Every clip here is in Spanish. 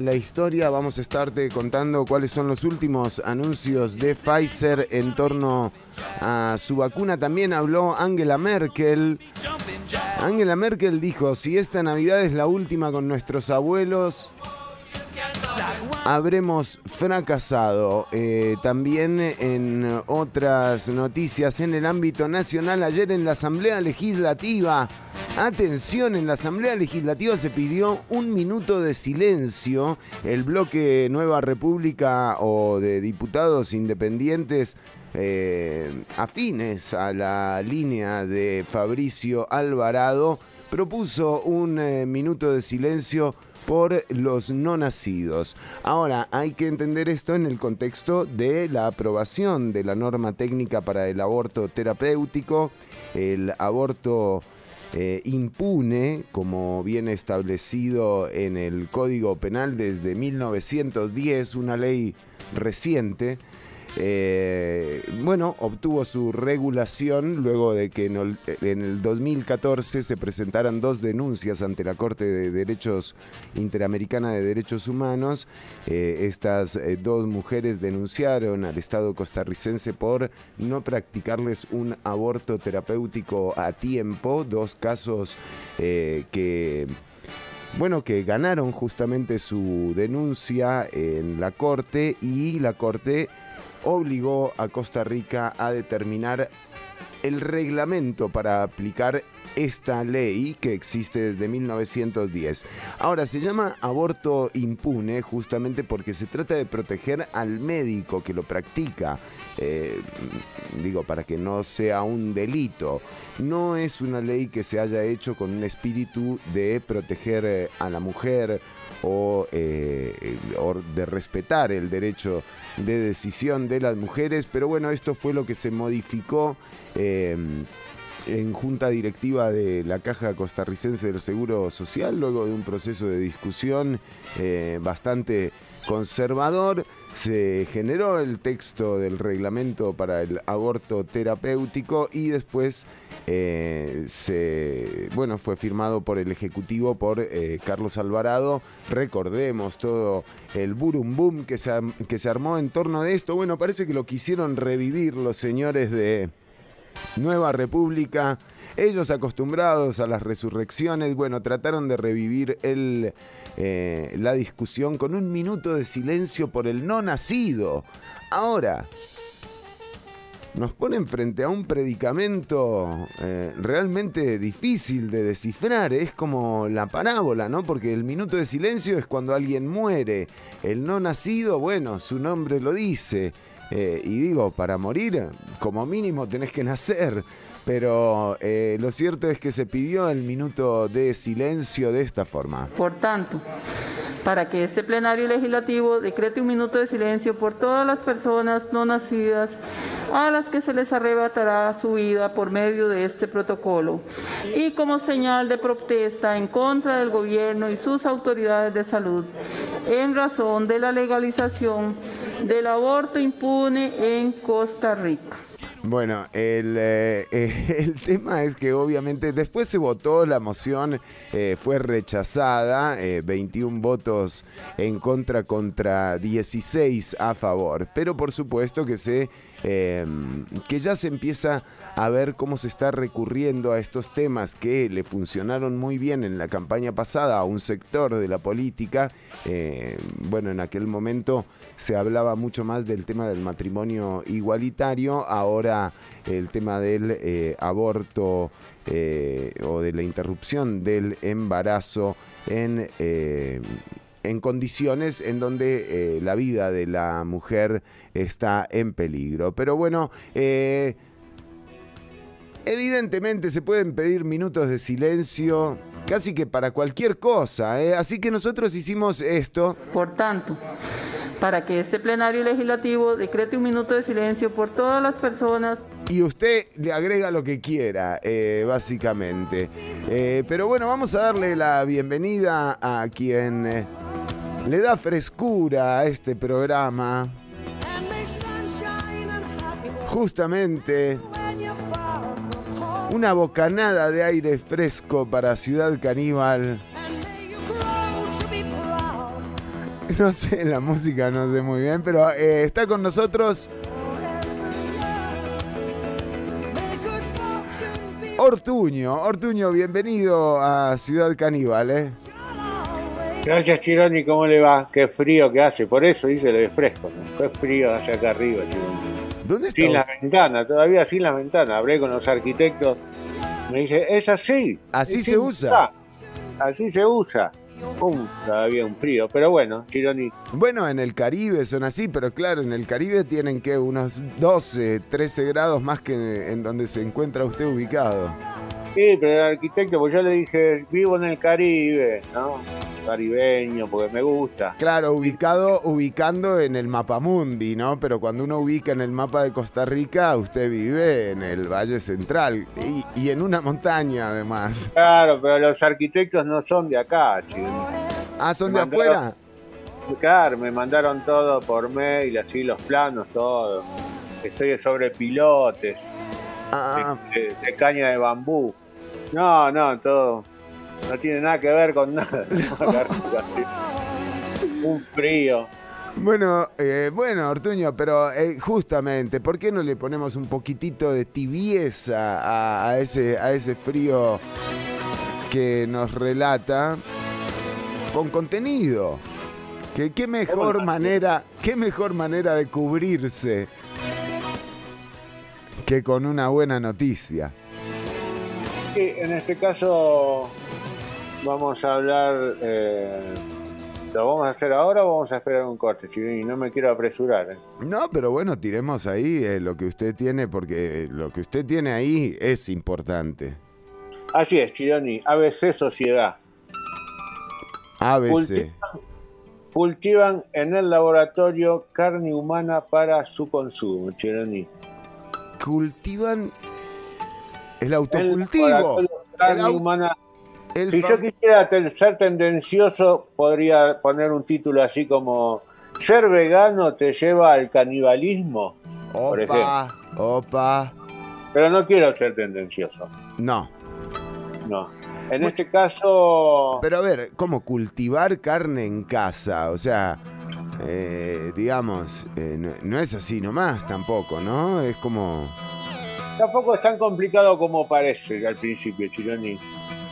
la historia vamos a estarte contando cuáles son los últimos anuncios de Pfizer en torno a su vacuna. También habló Angela Merkel. Angela Merkel dijo, si esta Navidad es la última con nuestros abuelos, habremos fracasado. Eh, también en otras noticias en el ámbito nacional, ayer en la Asamblea Legislativa, atención, en la Asamblea Legislativa se pidió un minuto de silencio. El bloque Nueva República o de diputados independientes eh, afines a la línea de Fabricio Alvarado propuso un eh, minuto de silencio por los no nacidos. Ahora, hay que entender esto en el contexto de la aprobación de la norma técnica para el aborto terapéutico, el aborto eh, impune, como viene establecido en el Código Penal desde 1910, una ley reciente eh, bueno, obtuvo su regulación luego de que en el, 2014 se presentaran dos denuncias ante la Corte de Derechos Interamericana de Derechos Humanos. Eh, estas eh, dos mujeres denunciaron al Estado costarricense por no practicarles un aborto terapéutico a tiempo, dos casos que bueno, que ganaron justamente su denuncia en la Corte y la Corte obligó a Costa Rica a determinar el reglamento para aplicar esta ley que existe desde 1910. Ahora, se llama aborto impune justamente porque se trata de proteger al médico que lo practica. Eh, digo, para que no sea un delito. No es una ley que se haya hecho con un espíritu de proteger eh, a la mujer eh, o, de respetar el derecho de decisión de las mujeres, pero bueno, esto fue lo que se modificó en junta directiva de la Caja Costarricense del Seguro Social, luego de un proceso de discusión bastante conservador, se generó el texto del reglamento para el aborto terapéutico y después eh, se, bueno, fue firmado por el Ejecutivo por eh, Carlos Alvarado. Recordemos todo el burum boom que se, que se armó en torno de esto. Bueno, parece que lo quisieron revivir los señores de Nueva República. Ellos acostumbrados a las resurrecciones, bueno, trataron de revivir eh, la discusión con un minuto de silencio por el no nacido. Ahora, nos ponen frente a un predicamento eh, realmente difícil de descifrar. Es como la parábola, ¿no? Porque el minuto de silencio es cuando alguien muere. El no nacido, bueno, su nombre lo dice. Eh, y digo, para morir, como mínimo tenés que nacer. Pero eh, lo cierto es que se pidió el minuto de silencio de esta forma. Por tanto, para que este plenario legislativo decrete un minuto de silencio por todas las personas no nacidas a las que se les arrebatará su vida por medio de este protocolo y como señal de protesta en contra del gobierno y sus autoridades de salud en razón de la legalización del aborto impune en Costa Rica. Bueno, el, eh, el, tema es que obviamente después se votó, la moción eh, fue rechazada, 21 eh, votos en contra contra 16 a favor, pero por supuesto que se Em, que ya se empieza a ver cómo se está recurriendo a estos temas que le funcionaron muy bien en la campaña pasada a un sector de la política. Eh, bueno, en aquel momento se hablaba mucho más del tema del matrimonio igualitario, ahora el tema del eh, aborto eh, o de la interrupción del embarazo en en condiciones en donde eh, la vida de la mujer está en peligro. Pero bueno, eh, evidentemente se pueden pedir minutos de silencio casi que para cualquier cosa, ¿eh? así que nosotros hicimos esto. Por tanto, para que este plenario legislativo decrete un minuto de silencio por todas las personas. Y usted le agrega lo que quiera, básicamente. pero bueno, vamos a darle la bienvenida a quien le da frescura a este programa. Justamente una bocanada de aire fresco para Ciudad Caníbal. No sé, la música no sé muy bien, pero eh, está con nosotros Ortuño. Ortuño, bienvenido a Ciudad Caníbal, ¿eh? Gracias, Chironi, ¿cómo le va? Qué frío que hace, por eso dice lo de fresco, ¿no? Qué frío hace acá arriba, Chironi. ¿Dónde está? Sin la ventana, todavía sin la ventana. Hablé con los arquitectos, me dice, es así. Así Sí, se usa. Así se usa. Um, todavía un frío, pero bueno, Chironi. Bueno, en el Caribe son así, pero claro, en el Caribe tienen que unos 12, 13 grados más que en donde se encuentra usted ubicado. Sí, pero el arquitecto, pues yo le dije, vivo en el Caribe, ¿no? Caribeño, porque me gusta. Claro, ubicado, ubicando en el mapamundi, ¿no? Pero cuando uno ubica en el mapa de Costa Rica, usted vive en el Valle Central y, y en una montaña además. Claro, pero los arquitectos no son de acá, Chironi. Ah, ¿son Me de mandaron- afuera? Claro, me mandaron todo por mail, así los planos, todo. Estoy sobre pilotes, Ah, de, de caña de bambú. No, no, todo. No tiene nada que ver con nada. Un frío. Bueno, eh, bueno, Ortuño, pero eh, justamente, ¿por qué no le ponemos un poquitito de tibieza a, a ese, a ese frío que nos relata con contenido? Que qué mejor manera, qué mejor manera de cubrirse que con una buena noticia. En este caso vamos a hablar. eh, ¿Lo vamos a hacer ahora o vamos a esperar un corte? Chironi? no me quiero apresurar. ¿eh? No, pero bueno, tiremos ahí eh, lo que usted tiene, porque lo que usted tiene ahí es importante. Así es, Chironi. ABC Sociedad. ABC. Cultivan, cultivan en el laboratorio carne humana para su consumo, Chironi. cultivan el autocultivo. El au- humana. el Si yo quisiera ser tendencioso, podría poner un título así como ¿Ser vegano te lleva al canibalismo? por Opa, opa. Pero no quiero ser tendencioso, No. no. En este caso, Pero a ver, ¿cómo cultivar carne en casa? O sea, eh, digamos, eh, no, no es así nomás tampoco, ¿no? Es como. Tampoco es tan complicado como parece al principio, Chironi.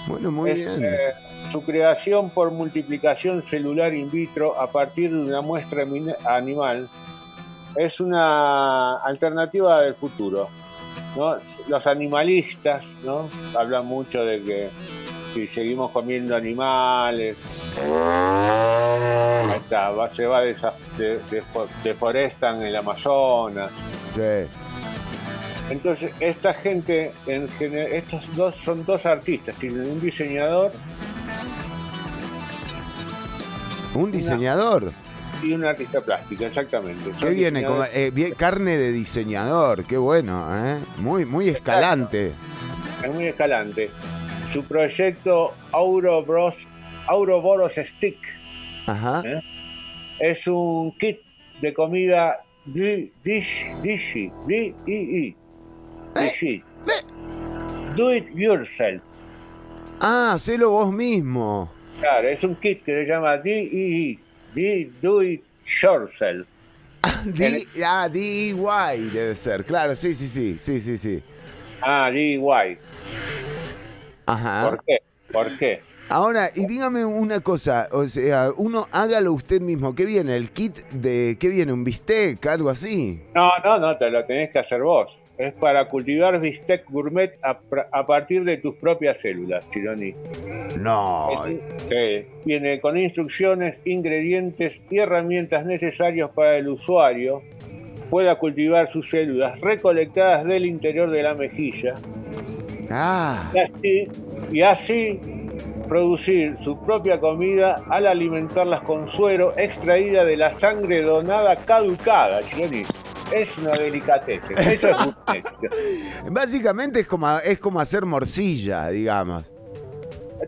Bueno, muy Es, bien. eh, su creación por multiplicación celular in vitro a partir de una muestra animal es una alternativa del futuro. ¿no? Los animalistas ¿no? hablan mucho de que si seguimos comiendo animales, está, va- se va de- defo- deforestan el Amazonas. Sí. Entonces, esta gente, en gener- estos dos son dos artistas, tienen un diseñador Un diseñador. y un artista plástico, exactamente. ¿Qué viene? Eh, bien- carne de diseñador, qué bueno, ¿eh? Muy, muy escalante. Es muy escalante. Su proyecto Aurobros, Auroboros Stick Ajá. ¿Eh? es un kit de comida di- dish, dishy, i, dishy. Do it yourself. Ah, hacelo vos mismo. Claro, es un kit que se llama DIY, di, Do It Yourself. D- ah, DIY debe ser. Claro, sí, sí, sí, sí, sí, sí. Ah, DIY. Ajá. ¿Por qué? ¿Por qué? Ahora, y dígame una cosa, o sea, uno hágalo usted mismo. ¿Qué viene? ¿El kit de qué viene? ¿Un bistec? ¿Algo así? No, no, no, te lo tenés que hacer vos. Es para cultivar bistec gourmet a, a partir de tus propias células, Chironi. No. Sí, viene con instrucciones, ingredientes y herramientas necesarias para el usuario pueda cultivar sus células recolectadas del interior de la mejilla Ah, y así, y así producir su propia comida al alimentarlas con suero extraída de la sangre donada caducada, Chironi. Es una delicatessen, eso es gourmet. básicamente es como, es como hacer morcilla, digamos.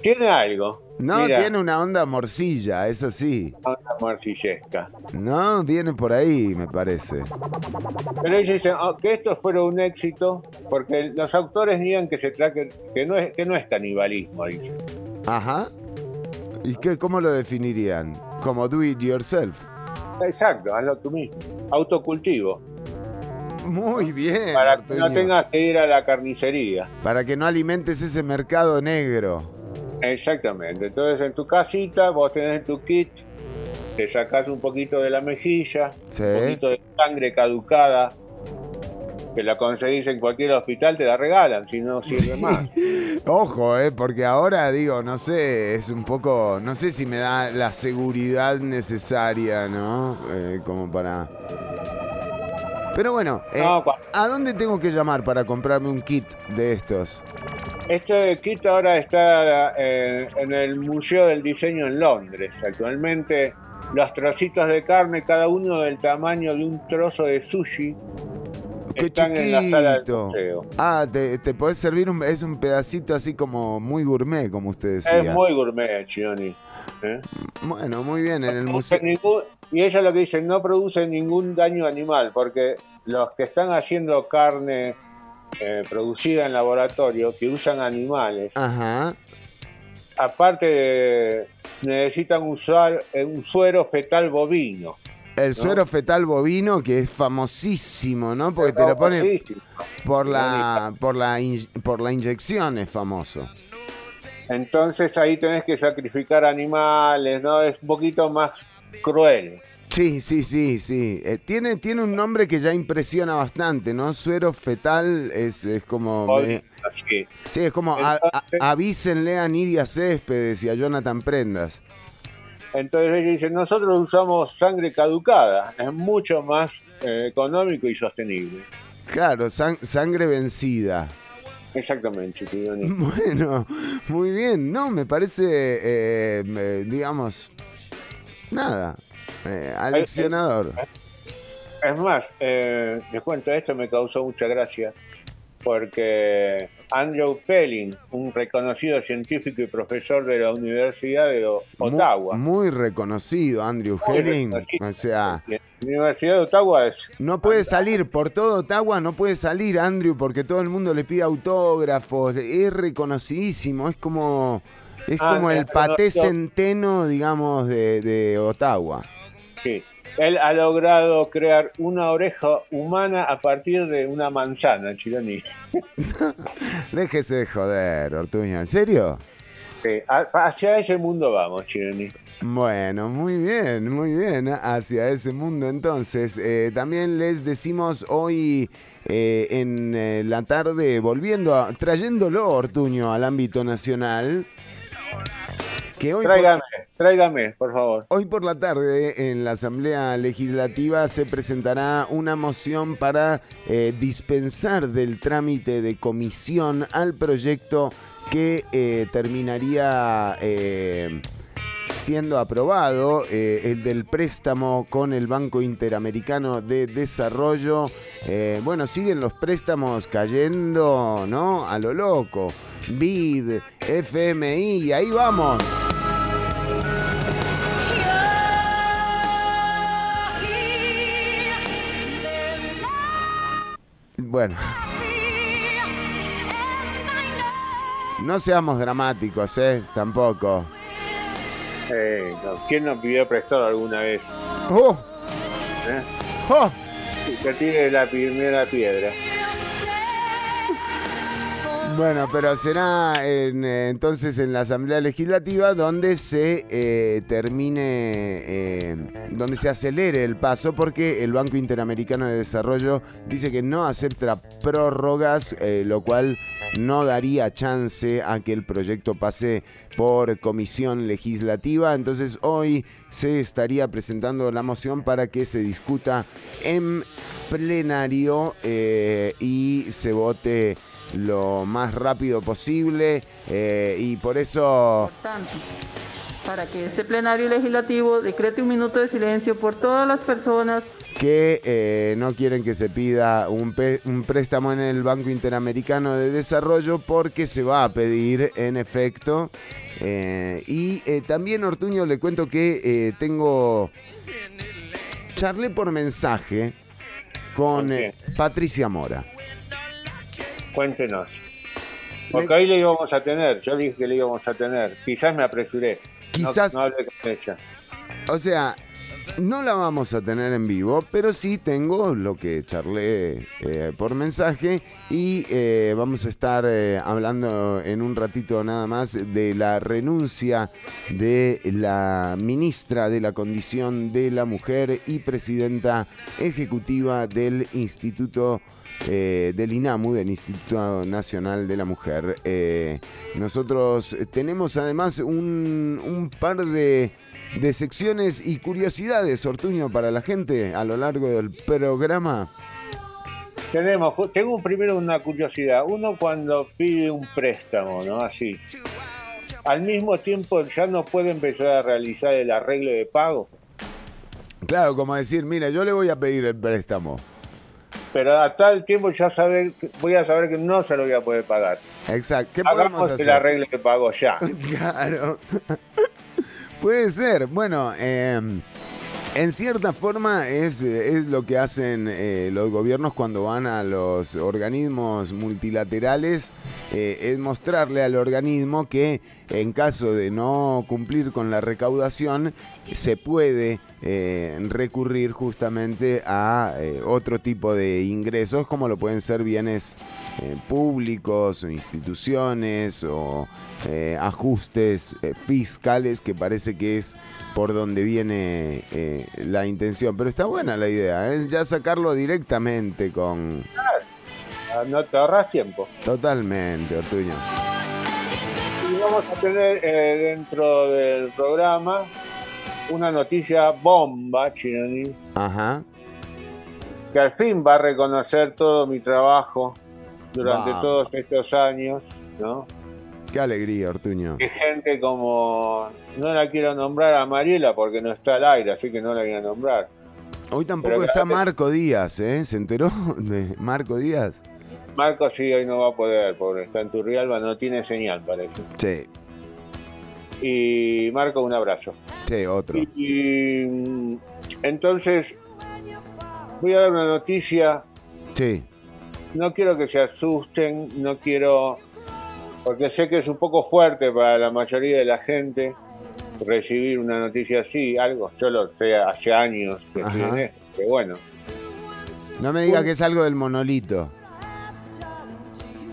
Tiene algo. No, Mira, tiene una onda morcilla, eso sí. una morcillesca. No, viene por ahí, me parece. Pero ellos dicen oh, que esto fuera un éxito porque los autores niegan que se trate, que no es, que no es canibalismo, dicen. Ajá. ¿Y qué, cómo lo definirían? Como do it yourself. Exacto, hazlo tú mismo. Autocultivo. Muy bien. Para que no tengas que ir a la carnicería. Para que no alimentes ese mercado negro. Exactamente. Entonces en tu casita vos tenés tu kit, te sacás un poquito de la mejilla, un poquito de sangre caducada, que la conseguís en cualquier hospital, te la regalan, si no sirve más. Ojo, eh, porque ahora digo, no sé, es un poco, no sé si me da la seguridad necesaria, ¿no? Eh, como para... Pero bueno, eh, ¿a dónde tengo que llamar para comprarme un kit de estos? Este kit ahora está eh, en el Museo del Diseño en Londres. Actualmente los trocitos de carne, cada uno del tamaño de un trozo de sushi, Qué están en la sala del museo. Ah, te, te podés servir, un, es un pedacito así como muy gourmet, como usted decía. Es muy gourmet, Chioni. ¿eh? Bueno, muy bien, en el museo... y ella lo que dice, no produce ningún daño animal, porque los que están haciendo carne eh, producida en laboratorio, que usan animales, Ajá. aparte necesitan usar un suero fetal bovino. El suero fetal bovino, que es famosísimo, ¿no? Porque te lo ponen por la, por, la por la inyección, es famoso. Entonces ahí tenés que sacrificar animales, ¿no? Es un poquito más cruel. Sí, sí, sí, sí. Eh, tiene, tiene un nombre que ya impresiona bastante, ¿no? Suero fetal es, es como... sí. es como avísenle a Nidia Céspedes y a Jonathan Prendas. Entonces ellos dicen, nosotros usamos sangre caducada, es mucho más eh, económico y sostenible. Claro, sangre vencida. Exactamente, Bueno, muy bien. No, me parece, eh, digamos, nada, eh, aleccionador. Es más, les cuento, esto me causó mucha gracia porque Andrew Pelling, un reconocido científico y profesor de la Universidad de Ottawa. Muy, reconocido, Andrew Pelling. O sea, la Universidad de Ottawa es. No puede salir por todo Ottawa, no puede salir Andrew porque todo el mundo le pide autógrafos. Es reconocidísimo, es como. Es ah, como el paté centeno, digamos, de, de Ottawa. Sí. Él ha logrado crear una oreja humana a partir de una manzana, Chironi. Déjese de joder, Ortuño. ¿En serio? Sí, hacia ese mundo vamos, Chironi. Bueno, muy bien, muy bien. Hacia ese mundo entonces. Eh, también les decimos hoy eh, en eh, la tarde, volviendo, a, trayéndolo, Ortuño, al ámbito nacional tráigame, tráigame, por favor. Hoy por la tarde en la Asamblea Legislativa se presentará una moción para eh, dispensar del trámite de comisión al proyecto que eh, terminaría eh, siendo aprobado, el del préstamo con el Banco Interamericano de Desarrollo. bueno, siguen los préstamos cayendo, ¿no? A lo loco. BID, FMI, ahí vamos. Bueno. No seamos dramáticos, ¿eh? Tampoco. Eh, ¿Quién nos pidió prestado alguna vez? ¡Oh! ¿Eh? ¡Oh! Que tire la primera piedra. Bueno, pero será eh, entonces en la Asamblea Legislativa donde se eh, termine, eh, donde se acelere el paso, porque el Banco Interamericano de Desarrollo dice que no acepta prórrogas, lo cual no daría chance a que el proyecto pase por comisión legislativa. Entonces hoy se estaría presentando la moción para que se discuta en plenario y se vote lo más rápido posible eh, y por eso... Para que este plenario legislativo decrete un minuto de silencio por todas las personas que eh, no quieren que se pida un, un, préstamo en el Banco Interamericano de Desarrollo porque se va a pedir en efecto. Eh, y también Ortuño le cuento que tengo... Charlé por mensaje con Patricia Mora. Cuéntenos. Porque ahí le íbamos a tener, yo dije que le íbamos a tener. Quizás me apresuré. Quizás. No, hablé con ella. O sea, no la vamos a tener en vivo, pero sí tengo lo que charlé eh, por mensaje y eh, vamos a estar eh, hablando en un ratito nada más de la renuncia de la ministra de la Condición de la Mujer y presidenta ejecutiva del Instituto del INAMU, del Instituto Nacional de la Mujer. nosotros tenemos además un, un par de de secciones y curiosidades, Ortuño, para la gente a lo largo del programa? Tenemos, tengo primero una curiosidad. Uno cuando pide un préstamo, ¿no? Así. Al mismo tiempo ya no puede empezar a realizar el arreglo de pago. Claro, como decir, mira, yo le voy a pedir el préstamo. Pero a tal tiempo ya saber, voy a saber que no se lo voy a poder pagar. Exacto. ¿Qué podemos hacer? el arreglo de pago ya. claro. Puede ser. Bueno, em, en cierta forma es, es lo que hacen eh, los gobiernos cuando van a los organismos multilaterales, eh, es mostrarle al organismo que en caso de no cumplir con la recaudación, se puede eh, recurrir justamente a otro tipo de ingresos, como lo pueden ser bienes públicos o instituciones o eh, ajustes eh, fiscales que parece que es por donde viene eh, la intención. Pero está buena la idea, ya sacarlo directamente con... Ah, no te ahorras tiempo. Totalmente, Ortuño. Y vamos a tener dentro del programa una noticia bomba, Chinoni. Ajá. Que al fin va a reconocer todo mi trabajo durante todos estos años, ¿no? Qué alegría, Ortuño. Que gente como. No la quiero nombrar a Mariela porque no está al aire, así que no la voy a nombrar. Hoy tampoco está Marco Díaz, ¿eh? ¿Se enteró de Marco Díaz? Marco sí, hoy no va a poder, porque está en Turrialba, no tiene señal, parece. Sí. Y Marco, un abrazo. Sí, otro. y entonces, voy a dar una noticia. Sí. No quiero que se asusten, no quiero porque sé que es un poco fuerte para la mayoría de la gente recibir una noticia así, algo, yo lo sé hace años que estoy en esto, pero bueno. No me diga que es algo del monolito.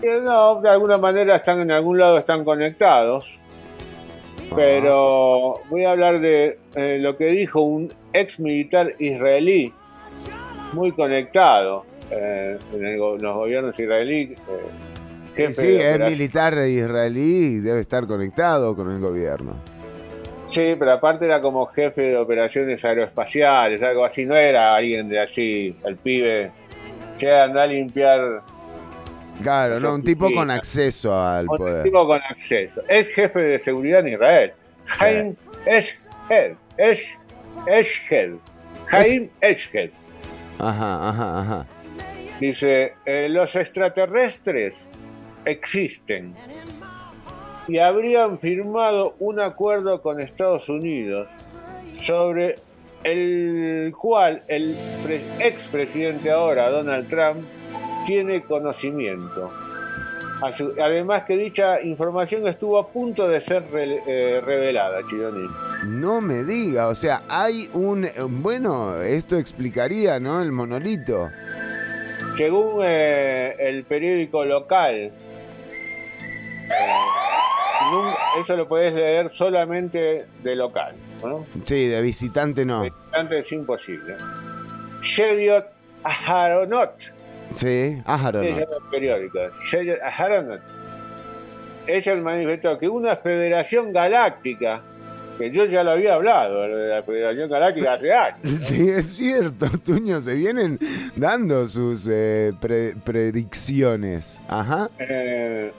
Eh, no, de alguna manera están en algún lado están conectados. Pero voy a hablar de eh, lo que dijo un ex militar israelí, muy conectado eh, en, los gobiernos israelíes sí, es militar israelí, debe estar conectado con el gobierno. Sí, pero aparte era como jefe de operaciones aeroespaciales, algo así, no era alguien de así, el pibe que anda a limpiar. Claro, no, un tipo con acceso al poder. Un tipo con acceso. Es jefe de seguridad en Israel. Jaime Eshed. Eshed. Jaime Eshed. Ajá, ajá, ajá. Dice, eh, los extraterrestres existen y habrían firmado un acuerdo con Estados Unidos sobre el cual el expresidente ahora, Donald Trump, tiene conocimiento. Además que dicha información estuvo a punto de ser eh, revelada, Chironi. No me diga, o sea, hay un... Bueno, esto explicaría, ¿no? El monolito. Según eh, el periódico local eso lo puedes leer solamente de local. ¿no? Sí, de visitante no. De visitante es imposible. Shediot Aharonot. Sí, Aharonot. Es el periódico. Shediot Aharonot. Ella manifestó que una federación galáctica que yo ya lo había hablado, de la Federación Galáctica años. Sí, es cierto, Tuño, se vienen dando sus eh, predicciones. Ajá. Eh,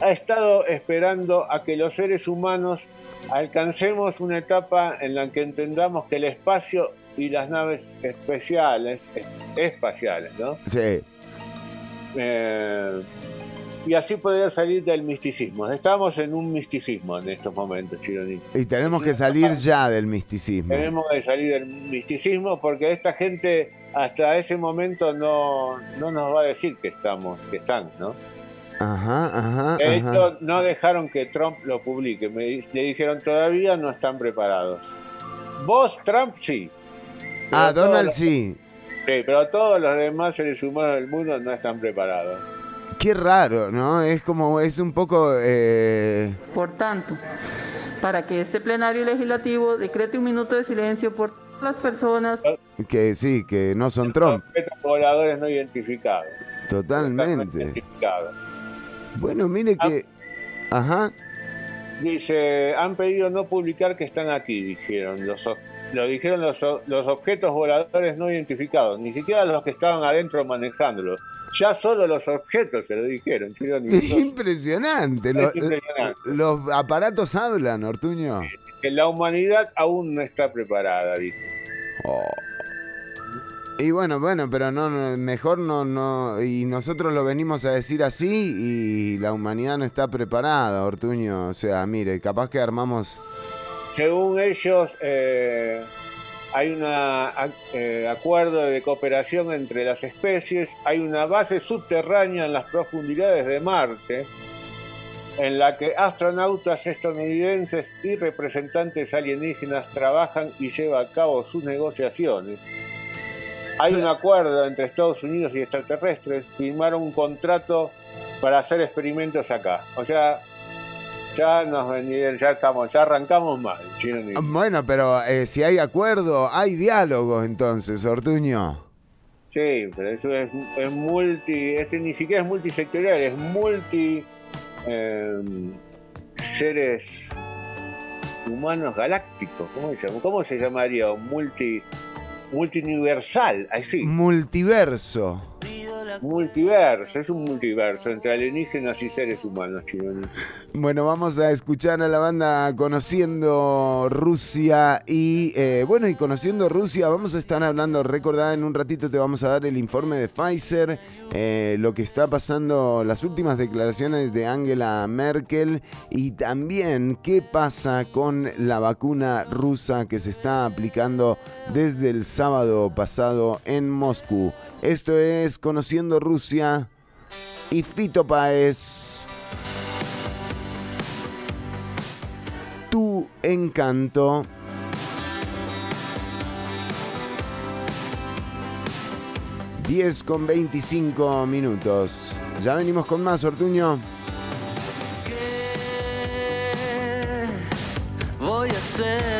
ha estado esperando a que los seres humanos alcancemos una etapa en la que entendamos que el espacio y las naves especiales, espaciales, ¿no? Sí. Eh, y así poder salir del misticismo. Estamos en un misticismo en estos momentos, Chironi. Y tenemos que salir ya del misticismo. Tenemos que salir del misticismo porque esta gente hasta ese momento no, no nos va a decir que estamos, que están, ¿no? Ajá, ajá. De hecho, no dejaron que Trump lo publique. Me, le dijeron, todavía no están preparados. vos, Trump, sí. Ah, Donald sí. Sí, pero todos los demás seres humanos del mundo no están preparados. Qué raro, ¿no? Es como, es un poco... Eh... Por tanto, para que este plenario legislativo decrete un minuto de silencio por las personas que sí, que no son Trump. Pobladores no identificados. Totalmente. Bueno, mire que... Ajá. Dice, han pedido no publicar que están aquí, dijeron. Los, lo dijeron los, los objetos voladores no identificados, ni siquiera los que estaban adentro manejándolos. Ya solo los objetos se lo dijeron. Impresionante. Los, los aparatos hablan, Ortuño. Que la humanidad aún no está preparada, dijo. Oh. Y bueno, bueno, pero no, mejor no, no, y nosotros lo venimos a decir así y la humanidad no está preparada, Ortuño. O sea, mire, capaz que armamos... Según ellos, eh, hay un eh, acuerdo de cooperación entre las especies, hay una base subterránea en las profundidades de Marte, en la que astronautas estadounidenses y representantes alienígenas trabajan y llevan a cabo sus negociaciones. Hay un acuerdo entre Estados Unidos y extraterrestres, firmaron un contrato para hacer experimentos acá. O sea, ya nos ya estamos, ya arrancamos mal. Bueno, pero eh, si hay acuerdo, hay diálogo entonces, Ortuño. Sí, pero eso es, multi, este ni siquiera es multisectorial, es multi em, seres humanos galácticos, ¿cómo se, ¿cómo se llamaría? Multi multiversal, así. Multiverso. Multiverso, es un multiverso entre alienígenas y seres humanos, Bueno, vamos a escuchar a la banda Conociendo Rusia y eh, bueno, y Conociendo Rusia vamos a estar hablando, recordad, en un ratito te vamos a dar el informe de Pfizer, eh, lo que está pasando, las últimas declaraciones de Angela Merkel y también qué pasa con la vacuna rusa que se está aplicando desde el sábado pasado en Moscú. Esto es Conociendo Rusia y Fito Paez. Tu encanto. Diez con 25 minutos. Ya venimos con más, Ortuño. ¿Qué voy a hacer?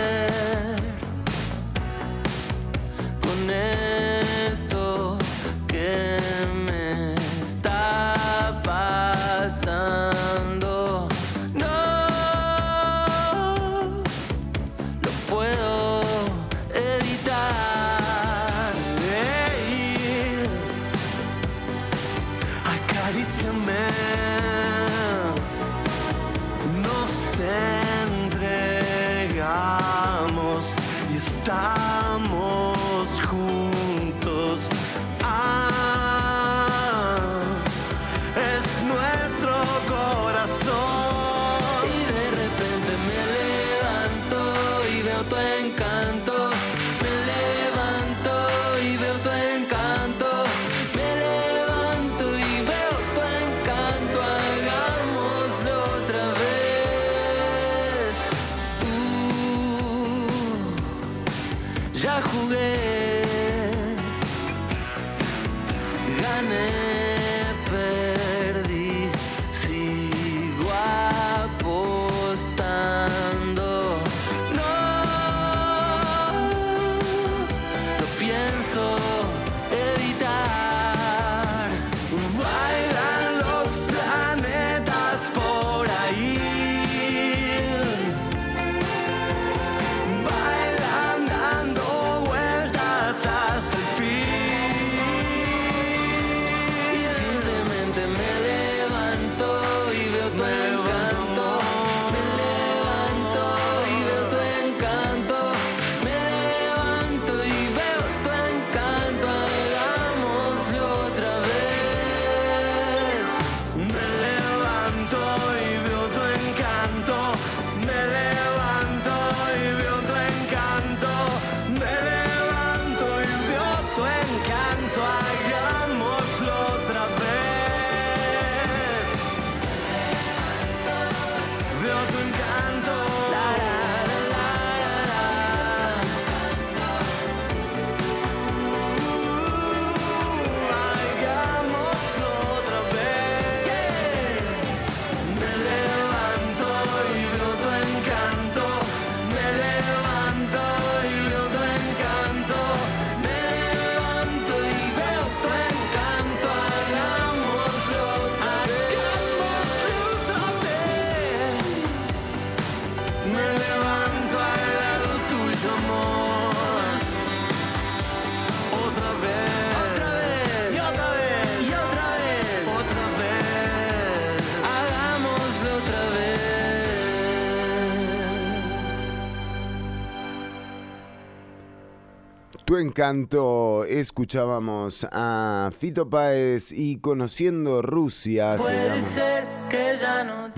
Tu encanto, escuchábamos a Fito Páez y Conociendo Rusia.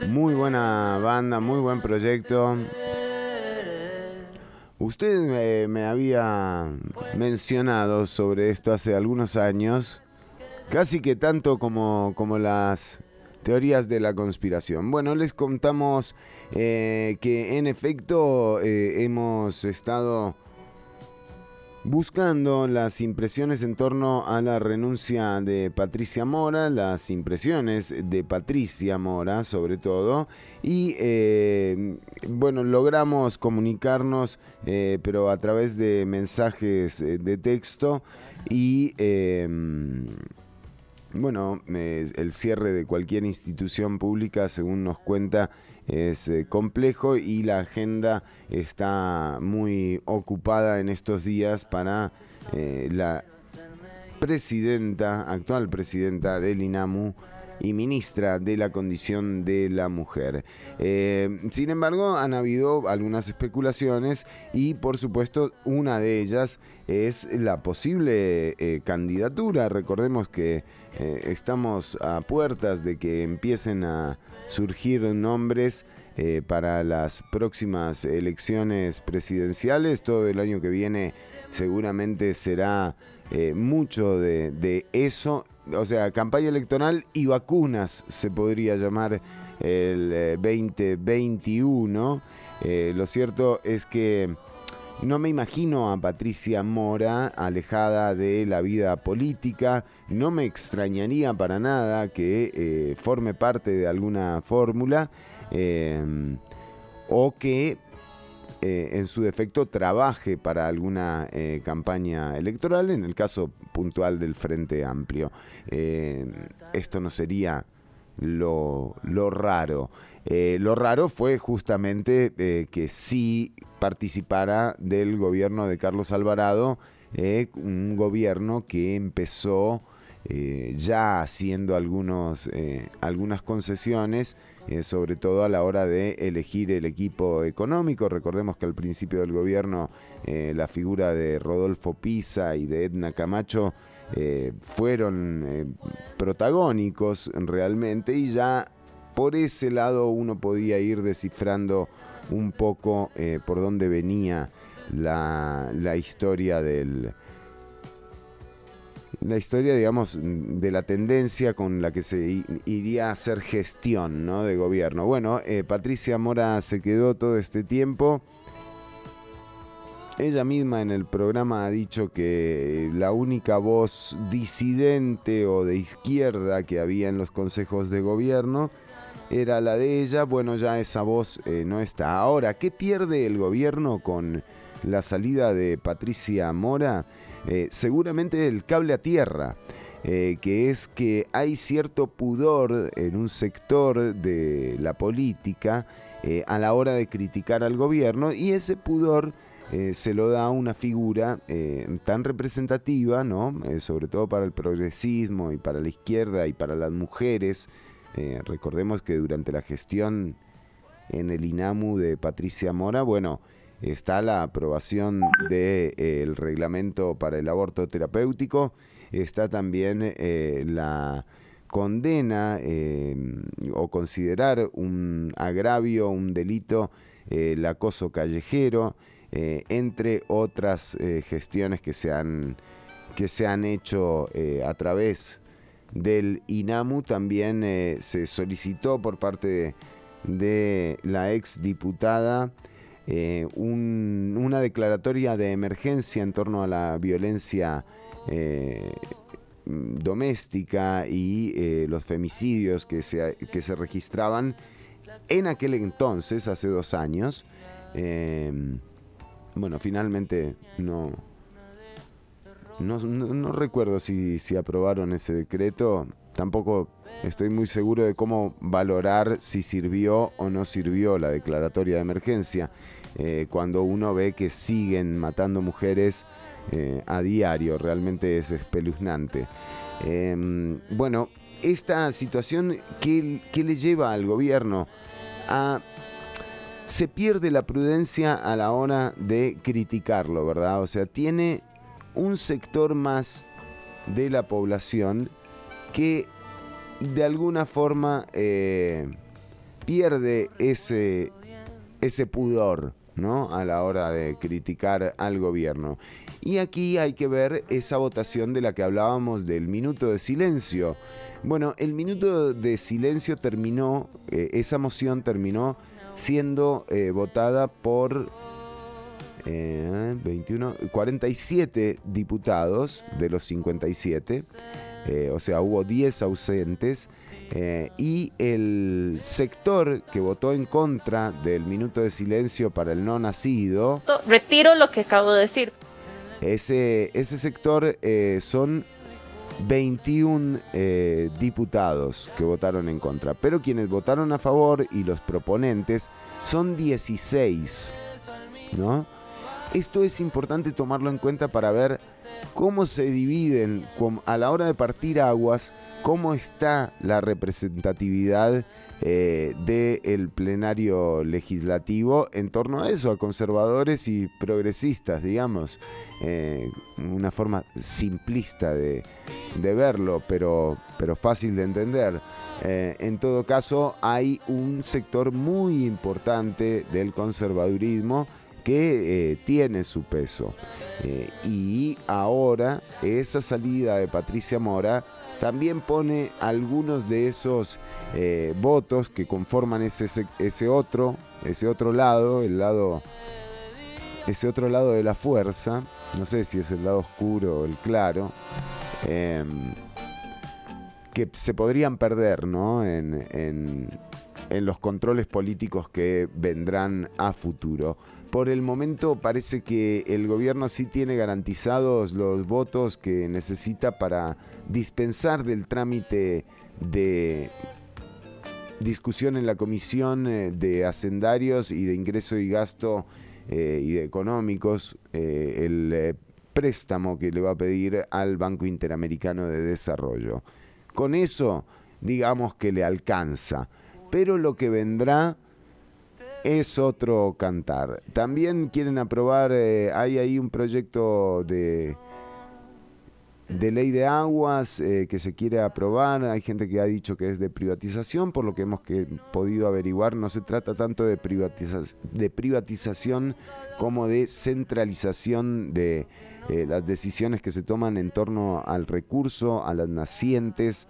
Muy buena banda, muy buen proyecto. Usted me, había mencionado sobre esto hace algunos años, casi que tanto como, como las teorías de la conspiración. Bueno, les contamos eh, que en efecto eh, hemos estado buscando las impresiones en torno a la renuncia de Patricia Mora, las impresiones de Patricia Mora sobre todo, y eh, bueno, logramos comunicarnos, eh, pero a través de mensajes eh, de texto y bueno, el cierre de cualquier institución pública, según nos cuenta, es eh, complejo y la agenda está muy ocupada en estos días para eh, la presidenta, actual presidenta del INAMU, y ministra de la condición de la mujer. Eh, sin embargo, han habido algunas especulaciones y por supuesto una de ellas es la posible candidatura. Recordemos que estamos a puertas de que empiecen a surgir nombres para las próximas elecciones presidenciales. Todo el año que viene seguramente será mucho de, eso o sea, campaña electoral y vacunas se podría llamar el 2021. Eh, eh, lo cierto es que no me imagino a Patricia Mora alejada de la vida política. No me extrañaría para nada que eh, forme parte de alguna fórmula o que eh, en su defecto trabaje para alguna eh, campaña electoral, en el caso puntual del Frente Amplio. Eh, esto no sería lo, raro. lo raro fue justamente que sí participara del gobierno de Carlos Alvarado, un gobierno que empezó ya haciendo algunos, algunas concesiones eh, sobre todo a la hora de elegir el equipo económico. Recordemos que al principio del gobierno eh, la figura de Rodolfo Pisa y de Edna Camacho eh, fueron protagónicos realmente y ya por ese lado uno podía ir descifrando un poco por dónde venía la historia del, la historia, digamos, de la tendencia con la que se iría a hacer gestión ¿no? de gobierno. Bueno, eh, Patricia Mora se quedó todo este tiempo. Ella misma en el programa ha dicho que la única voz disidente o de izquierda que había en los consejos de gobierno era la de ella. Bueno, ya esa voz eh, no está. Ahora, ¿qué pierde el gobierno con la salida de Patricia Mora? Eh, seguramente el cable a tierra, eh, que es que hay cierto pudor en un sector de la política a la hora de criticar al gobierno y ese pudor se lo da una figura tan representativa, ¿no? sobre todo para el progresismo y para la izquierda y para las mujeres. Recordemos que durante la gestión en el INAMU de Patricia Mora, bueno, está la aprobación del eh, reglamento para el aborto terapéutico, está también eh, la condena eh, o considerar un agravio, un delito, el acoso callejero, entre otras gestiones que se han, que se han hecho a través del INAMU. También se solicitó por parte de, la ex diputada eh, una declaratoria de emergencia en torno a la violencia eh, doméstica y eh, los femicidios que se, que se registraban en aquel entonces, hace dos años. bueno, finalmente no, no, recuerdo si, aprobaron ese decreto. Tampoco estoy muy seguro de cómo valorar si sirvió o no sirvió la declaratoria de emergencia. Eh, cuando uno ve que siguen matando mujeres eh, a diario, realmente es espeluznante. Em, bueno, esta situación, ¿qué, le lleva al gobierno? A se pierde la prudencia a la hora de criticarlo, ¿verdad? O sea, tiene un sector más de la población que de alguna forma eh, pierde ese, ese pudor ¿no? a la hora de criticar al gobierno. Y aquí hay que ver esa votación de la que hablábamos del minuto de silencio. Bueno, el minuto de silencio terminó, eh, esa moción terminó siendo eh, votada por 21, 47 diputados de los 57. Eh, o sea, hubo 10 ausentes, eh, y el sector que votó en contra del minuto de silencio para el no nacido... Retiro lo que acabo de decir. Ese, ese sector eh, son 21 diputados que votaron en contra, pero quienes votaron a favor y los proponentes son 16, ¿no? Esto es importante tomarlo en cuenta para ver cómo se dividen a la hora de partir aguas, cómo está la representatividad eh, del plenario legislativo en torno a eso, a conservadores y progresistas, digamos. Eh, una forma simplista de, verlo, pero, pero fácil de entender. Eh, en todo caso, hay un sector muy importante del conservadurismo que tiene su peso. Eh, y ahora esa salida de Patricia Mora también pone algunos de esos eh, votos que conforman ese, ese, otro, ese otro lado, el lado, ese otro lado de la fuerza, no sé si es el lado oscuro o el claro, em, que se podrían perder ¿no? en, en los controles políticos que vendrán a futuro. Por el momento parece que el gobierno sí tiene garantizados los votos que necesita para dispensar del trámite de discusión en la comisión eh, de hacendarios y de ingreso y gasto eh, y de económicos eh, el préstamo que le va a pedir al Banco Interamericano de Desarrollo. Con eso, digamos que le alcanza, pero lo que vendrá es otro cantar. También quieren aprobar, eh, hay ahí un proyecto de, de ley de aguas eh, que se quiere aprobar. Hay gente que ha dicho que es de privatización, por lo que hemos podido averiguar. No se trata tanto de, de privatización como de centralización de eh, las decisiones que se toman en torno al recurso, a las nacientes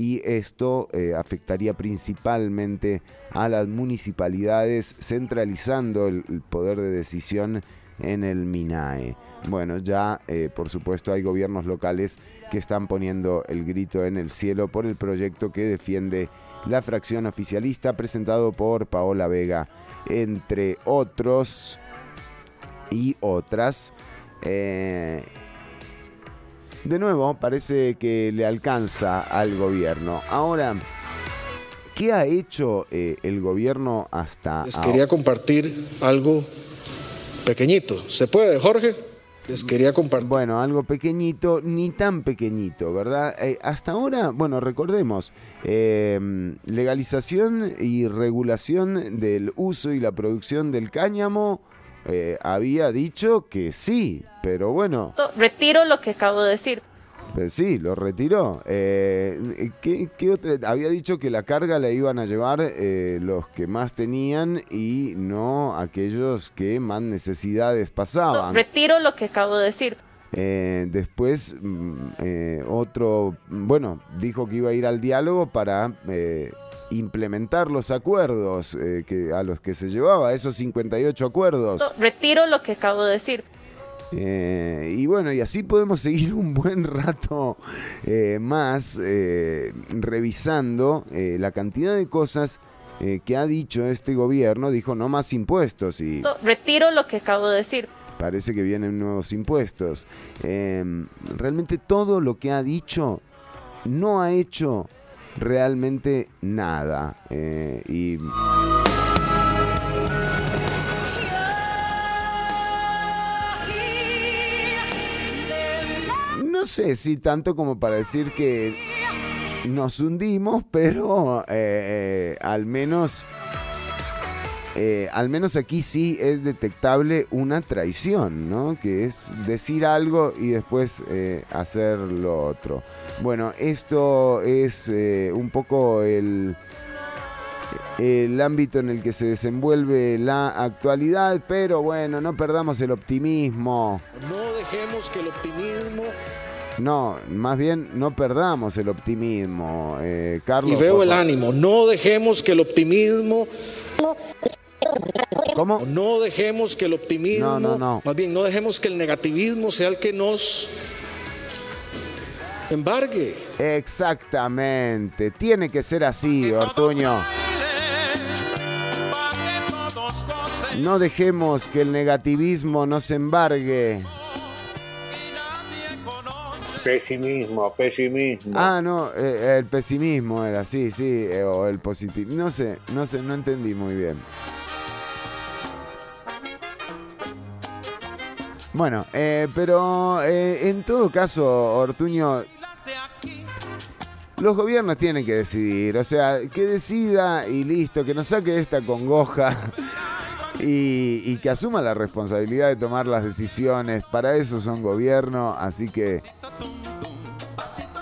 y esto eh, afectaría principalmente a las municipalidades centralizando el, poder de decisión en el MINAE. Bueno, ya eh, por supuesto hay gobiernos locales que están poniendo el grito en el cielo por el proyecto que defiende la fracción oficialista presentado por Paola Vega, entre otros y otras. Eh, de nuevo, parece que le alcanza al gobierno. Ahora, ¿qué ha hecho eh, el gobierno hasta Les quería compartir algo pequeñito. ¿Se puede, Jorge? Les quería compartir. Bueno, algo pequeñito, ni tan pequeñito, ¿verdad? Eh, hasta ahora, bueno, recordemos, em, legalización y regulación del uso y la producción del cáñamo eh, había dicho que sí, pero bueno. Retiro lo que acabo de decir. Pues sí, lo retiró. Eh, ¿qué, Había dicho que la carga la iban a llevar eh, los que más tenían y no aquellos que más necesidades pasaban. retiro lo que acabo de decir. después, mm, otro, bueno, dijo que iba a ir al diálogo para implementar los acuerdos eh, que, a los que se llevaba, esos 58 acuerdos. retiro lo que acabo de decir. Eh, y bueno, y así podemos seguir un buen rato eh, más revisando la cantidad de cosas que ha dicho este gobierno. Dijo no más impuestos y... retiro lo que acabo de decir. Parece que vienen nuevos impuestos. realmente todo lo que ha dicho no ha hecho realmente nada. Eh, y. No sé si tanto como para decir que nos hundimos, pero eh, eh, al menos al menos aquí sí es detectable una traición, ¿no? Que es decir algo y después hacer lo otro. Bueno, esto es eh, un poco el, el ámbito en el que se desenvuelve la actualidad, pero bueno, no perdamos el optimismo. No dejemos que el optimismo... No, más bien no perdamos el optimismo, eh, Carlos. Y veo el ánimo. No dejemos que el optimismo... ¿Cómo? No dejemos que el optimismo... No, no, no. Más bien, no dejemos que el negativismo sea el que nos embargue. Exactamente, tiene que ser así, Ortuño. No dejemos que el negativismo nos embargue. Pesimismo, pesimismo. Ah, no, eh, el pesimismo era, sí, sí, eh, o el positivo. No sé, no sé, no entendí muy bien. Bueno, eh, pero eh, en todo caso, Ortuño, los gobiernos tienen que decidir, o sea, que decida y listo, que nos saque de esta congoja y, y que asuma la responsabilidad de tomar las decisiones. Para eso son gobierno, así que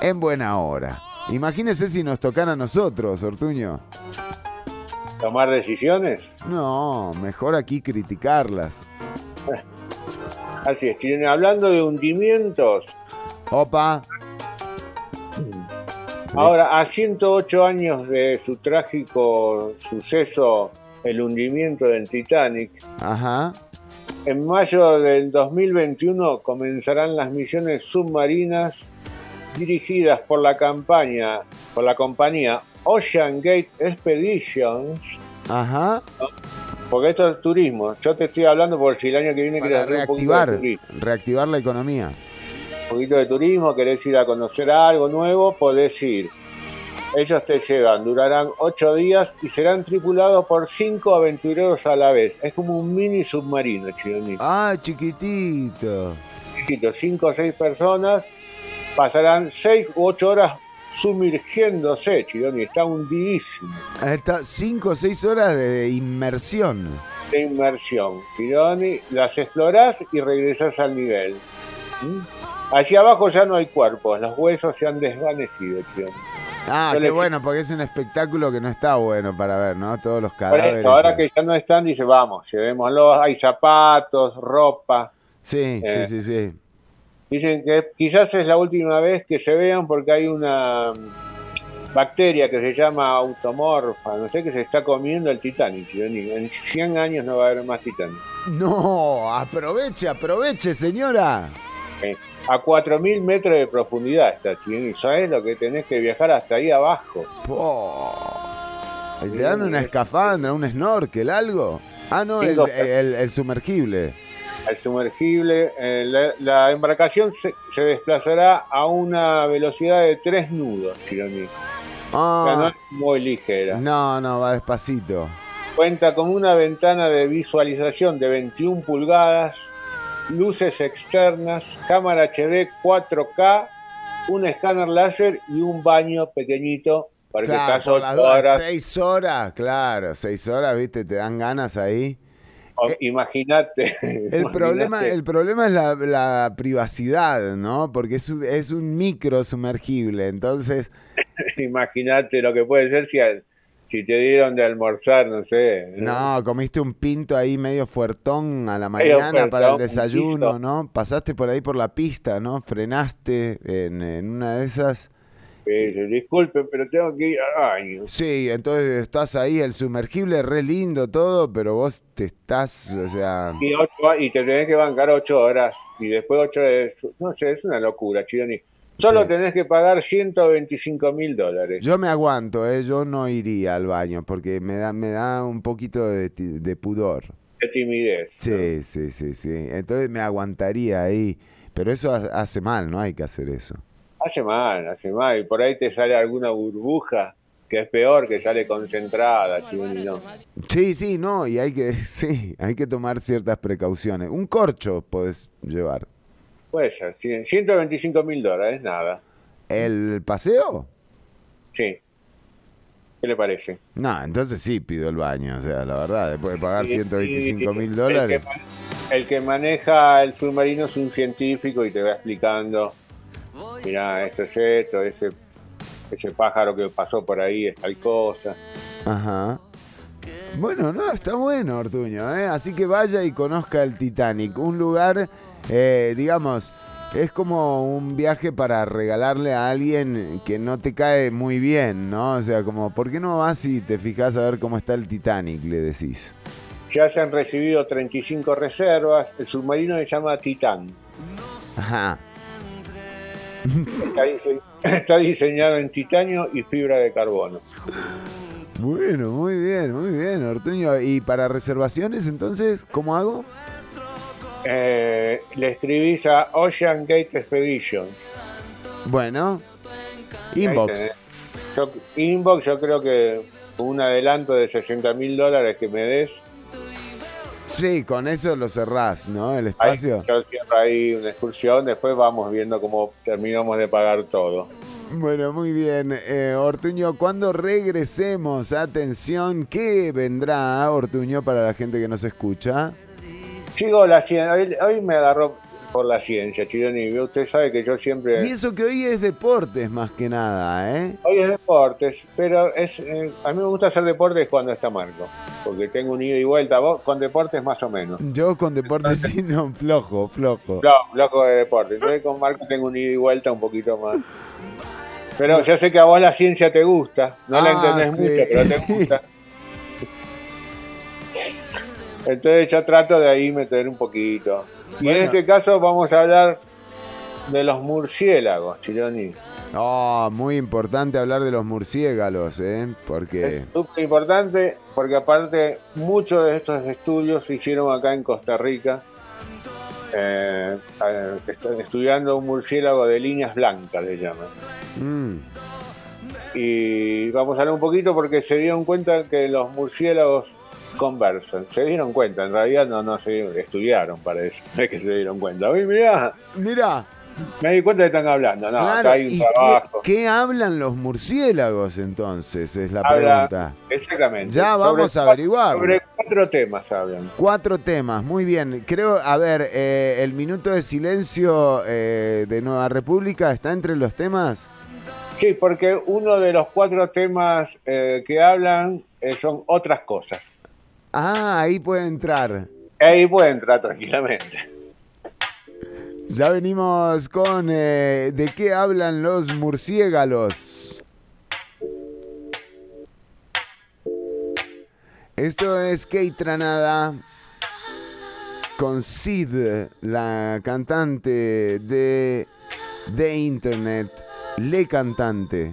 en buena hora. Imagínese si nos tocan a nosotros, Ortuño. Tomar decisiones. No, mejor aquí criticarlas. Así es, Chileni. Hablando de hundimientos, Opa, ahora a 108 años de su trágico suceso, el hundimiento del Titanic, ajá. en mayo del 2021 comenzarán las misiones submarinas dirigidas por la campaña, por la compañía Ocean Gate Expeditions, Ajá. porque esto es turismo. Yo te estoy hablando por si el año que viene Para quieres hacer un poquito de reactivar, turismo. reactivar la economía. Un poquito de turismo, querés ir a conocer algo nuevo, podés ir. Ellos te llevan, durarán ocho días y serán tripulados por cinco aventureros a la vez. Es como un mini submarino, Chironi. Ah, chiquitito. Chiquito, cinco o seis personas pasarán seis u ocho horas sumergiéndose, Chironi. Está hundidísimo Está 5 o 6 horas de inmersión. de inmersión. Chironi, las explorás y regresás al nivel. ¿Mm? Hacia abajo ya no hay cuerpos, los huesos se han desvanecido, Chironi. Ah, Yo qué bueno, porque es un espectáculo que no está bueno para ver, ¿no? Todos los Por cadáveres. eso, ahora eh. que ya no están, dice, vamos, llevémoslos, hay zapatos, ropa. Sí, Eh. sí, sí, sí. Dicen que quizás es la última vez que se vean porque hay una mm, bacteria que se llama automorfa, no sé, que se está comiendo el Titanic. En 100 años no va a haber más Titanic. No, aproveche, aproveche, señora. Eh, A 4.000 metros de profundidad está, Johnny. ¿Sabes lo que tenés que viajar hasta ahí abajo? ¿Y ¿Te dan una escafandra, un snorkel, algo? Ah, no, el, el- el sumergible. El sumergible, eh, la, la embarcación se, se desplazará a una velocidad de 3 nudos, Johnny. O sea, no Ah, es muy ligera. no, no, va despacito. Cuenta con una ventana de visualización de 21 pulgadas, luces externas, cámara HD 4K, un escáner láser y un baño pequeñito para que Claro, por las 8 dudas, horas. seis horas, claro, seis horas, viste, te dan ganas ahí. Eh, Imagínate. El problema, el problema es la, la privacidad, ¿no? Porque es un, es un micro sumergible, entonces, Imagínate lo que puede ser si, si te dieron de almorzar, no sé. no, comiste un pinto ahí medio fuertón a la mañana para el desayuno. ¿no? Pasaste por ahí por la pista, ¿no? Frenaste en, en una de esas. Dice, Disculpen, pero tengo que ir al baño. Sí, entonces estás ahí, el sumergible re lindo todo, pero vos te estás, o sea... Y, ocho- y te tenés que bancar 8 horas. Y después 8 horas. No sé, es una locura, Chironi. Solo Sí. tenés que pagar 125 mil dólares. Yo me aguanto, ¿eh? yo no iría al baño porque me da, me da un poquito de, pudor. de timidez. Sí, sí, sí, sí. Entonces me aguantaría ahí. Pero eso ha- hace mal, no hay que hacer eso. Hace mal, hace mal. Y por ahí te sale alguna burbuja que es peor, que sale concentrada, Chironi, no. Sí, sí, no, y hay que, sí, hay que tomar ciertas precauciones. Un corcho podés llevar. Puede ser. sí, 125 mil dólares, nada. ¿El paseo? Sí. ¿Qué le parece? No, entonces sí pido el baño, o sea, la verdad, después de pagar Y- 125 y- mil el dólares. que El que maneja el submarino es un científico y te va explicando, mira, esto es esto, ese, ese pájaro que pasó por ahí es tal cosa. Ajá. Bueno, no, está bueno, Ortuño, ¿eh? Así que vaya y conozca el Titanic. Un lugar, eh, digamos, es como un viaje para regalarle a alguien que no te cae muy bien, ¿no? O sea, como, ¿por qué no vas y te fijas a ver cómo está el Titanic? Le decís. Ya se han recibido 35 reservas, el submarino se llama Titán. Ajá. Está, dise- está diseñado en titanio y fibra de carbono. Bueno, muy bien, muy bien, Ortuño. ¿Y para reservaciones, entonces, cómo hago? Eh, le escribís a Ocean Gate Expeditions. Bueno, Ahí inbox. Yo, inbox, yo creo que un adelanto de 60 mil dólares que me des, Sí, con eso lo cerrás, ¿no? El ahí espacio. yo cierro ahí una excursión, después vamos viendo cómo terminamos de pagar todo. Bueno, muy bien. Eh, Ortuño, cuando regresemos, atención, ¿qué vendrá, Ortuño, para la gente que nos escucha? Sigo la ciencia, hoy, hoy me agarró por la ciencia, Chironi, usted sabe que yo siempre... Y eso que hoy es deportes más que nada, ¿eh? Hoy es deportes, pero es eh, a mí me gusta hacer deportes cuando está Marco, porque tengo un ida y vuelta, vos con deportes más o menos. Yo con deportes sí, no, flojo, flojo. No, loco de deporte. Entonces con Marco tengo un ida y vuelta un poquito más. Pero yo sé que a vos la ciencia te gusta, no la Ah, entendés sí, mucho, pero te sí. gusta. Entonces yo trato de ahí meter un poquito. Y en este caso vamos a hablar de los murciélagos, Chironi. Oh, muy importante hablar de los murciélagos, ¿eh? Porque... Es súper importante porque aparte muchos de estos estudios se hicieron acá en Costa Rica, eh, eh, est- estudiando un murciélago de líneas blancas, le llaman. mm, Y vamos a hablar un poquito porque se dieron cuenta que los murciélagos conversan. Se dieron cuenta, en realidad no, no se dieron, estudiaron para eso, no es que se dieron cuenta. Uy, mirá, Mirá, me di cuenta que están hablando. No, claro, acá hay un ¿y qué, hablan los murciélagos entonces? Es la Habla- pregunta. Exactamente. Ya Sobre vamos a averiguarlo. Sobre cuatro temas hablan. Cuatro temas, muy bien. Creo, a ver, eh, el minuto de silencio eh, de Nueva República está entre los temas. Sí, porque uno de los cuatro temas eh, que hablan son otras cosas. Ah, ahí puede entrar. Ahí puede entrar tranquilamente. Ya venimos con eh, de qué hablan los murciélagos. Esto es Kate Tranada con Sid, la cantante de de Internet, Le Cantante.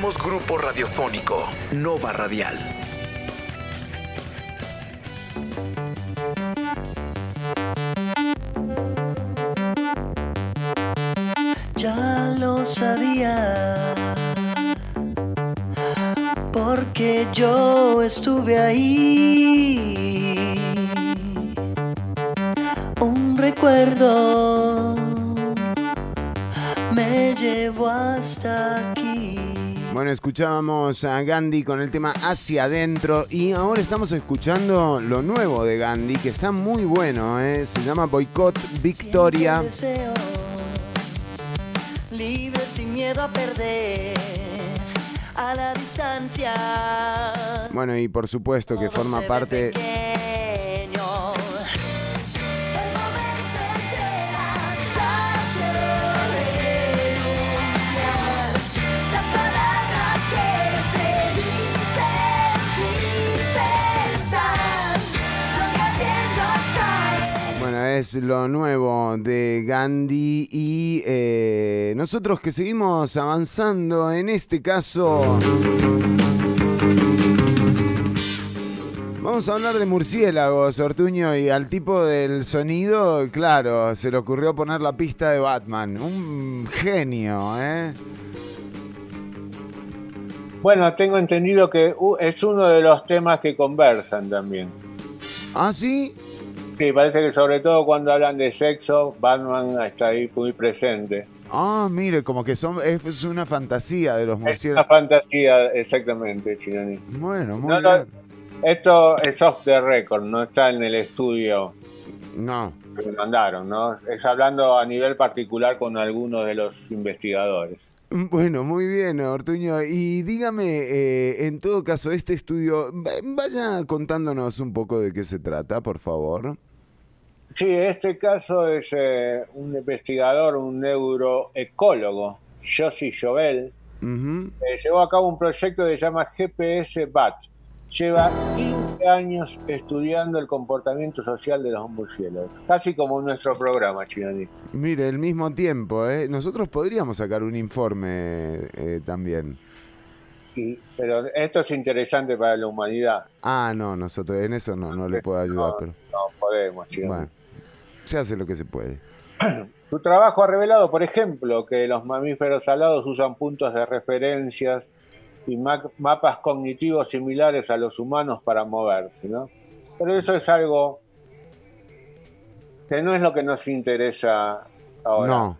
Somos grupo radiofónico Nova Radial. Ya lo sabía, porque yo estuve ahí. Bueno, escuchábamos a Gandhi con el tema Hacia Adentro y ahora estamos escuchando lo nuevo de Gandhi, que está muy bueno, ¿eh? se llama Boicot Victoria. Deseo, libre sin miedo a perder, a la distancia. Bueno, y por supuesto que todo forma parte pequeño. Es lo nuevo de Gandhi y eh, nosotros que seguimos avanzando en este caso... Vamos a hablar de murciélagos, Ortuño, y al tipo del sonido, claro, se le ocurrió poner la pista de Batman. Un genio, ¿eh? Bueno, tengo entendido que uh, es uno de los temas que conversan también. ¿Ah, sí? Sí, parece que sobre todo cuando hablan de sexo, Batman está ahí muy presente. Ah, mire, como que son, es una fantasía de los Es una murciélagos. fantasía, exactamente, Chinoni. Bueno, muy No, no, bien. esto es off the record, no está en el estudio No. que me mandaron, ¿no? Es hablando a nivel particular con algunos de los investigadores. Bueno, muy bien, Ortuño. Y dígame, eh, en todo caso, este estudio, va- vaya contándonos un poco de qué se trata, por favor. Sí, este caso es eh, un investigador, un neuroecólogo, Josie Jovel, eh, llevó a cabo un proyecto que se llama GPS BAT. Lleva 15 años estudiando el comportamiento social de los murciélagos, casi como nuestro programa, Chinoni. Mire, el mismo tiempo, ¿eh? Nosotros podríamos sacar un informe eh, también. Y- Pero esto es interesante para la humanidad. Ah, no, nosotros en eso no, no le puedo ayudar, pero No podemos, Chinoni. bueno, se hace lo que se puede. Su trabajo ha revelado, por ejemplo, que los mamíferos alados usan puntos de referencias y ma- mapas cognitivos similares a los humanos para moverse, ¿no? Pero eso es algo que no es lo que nos interesa ahora. No,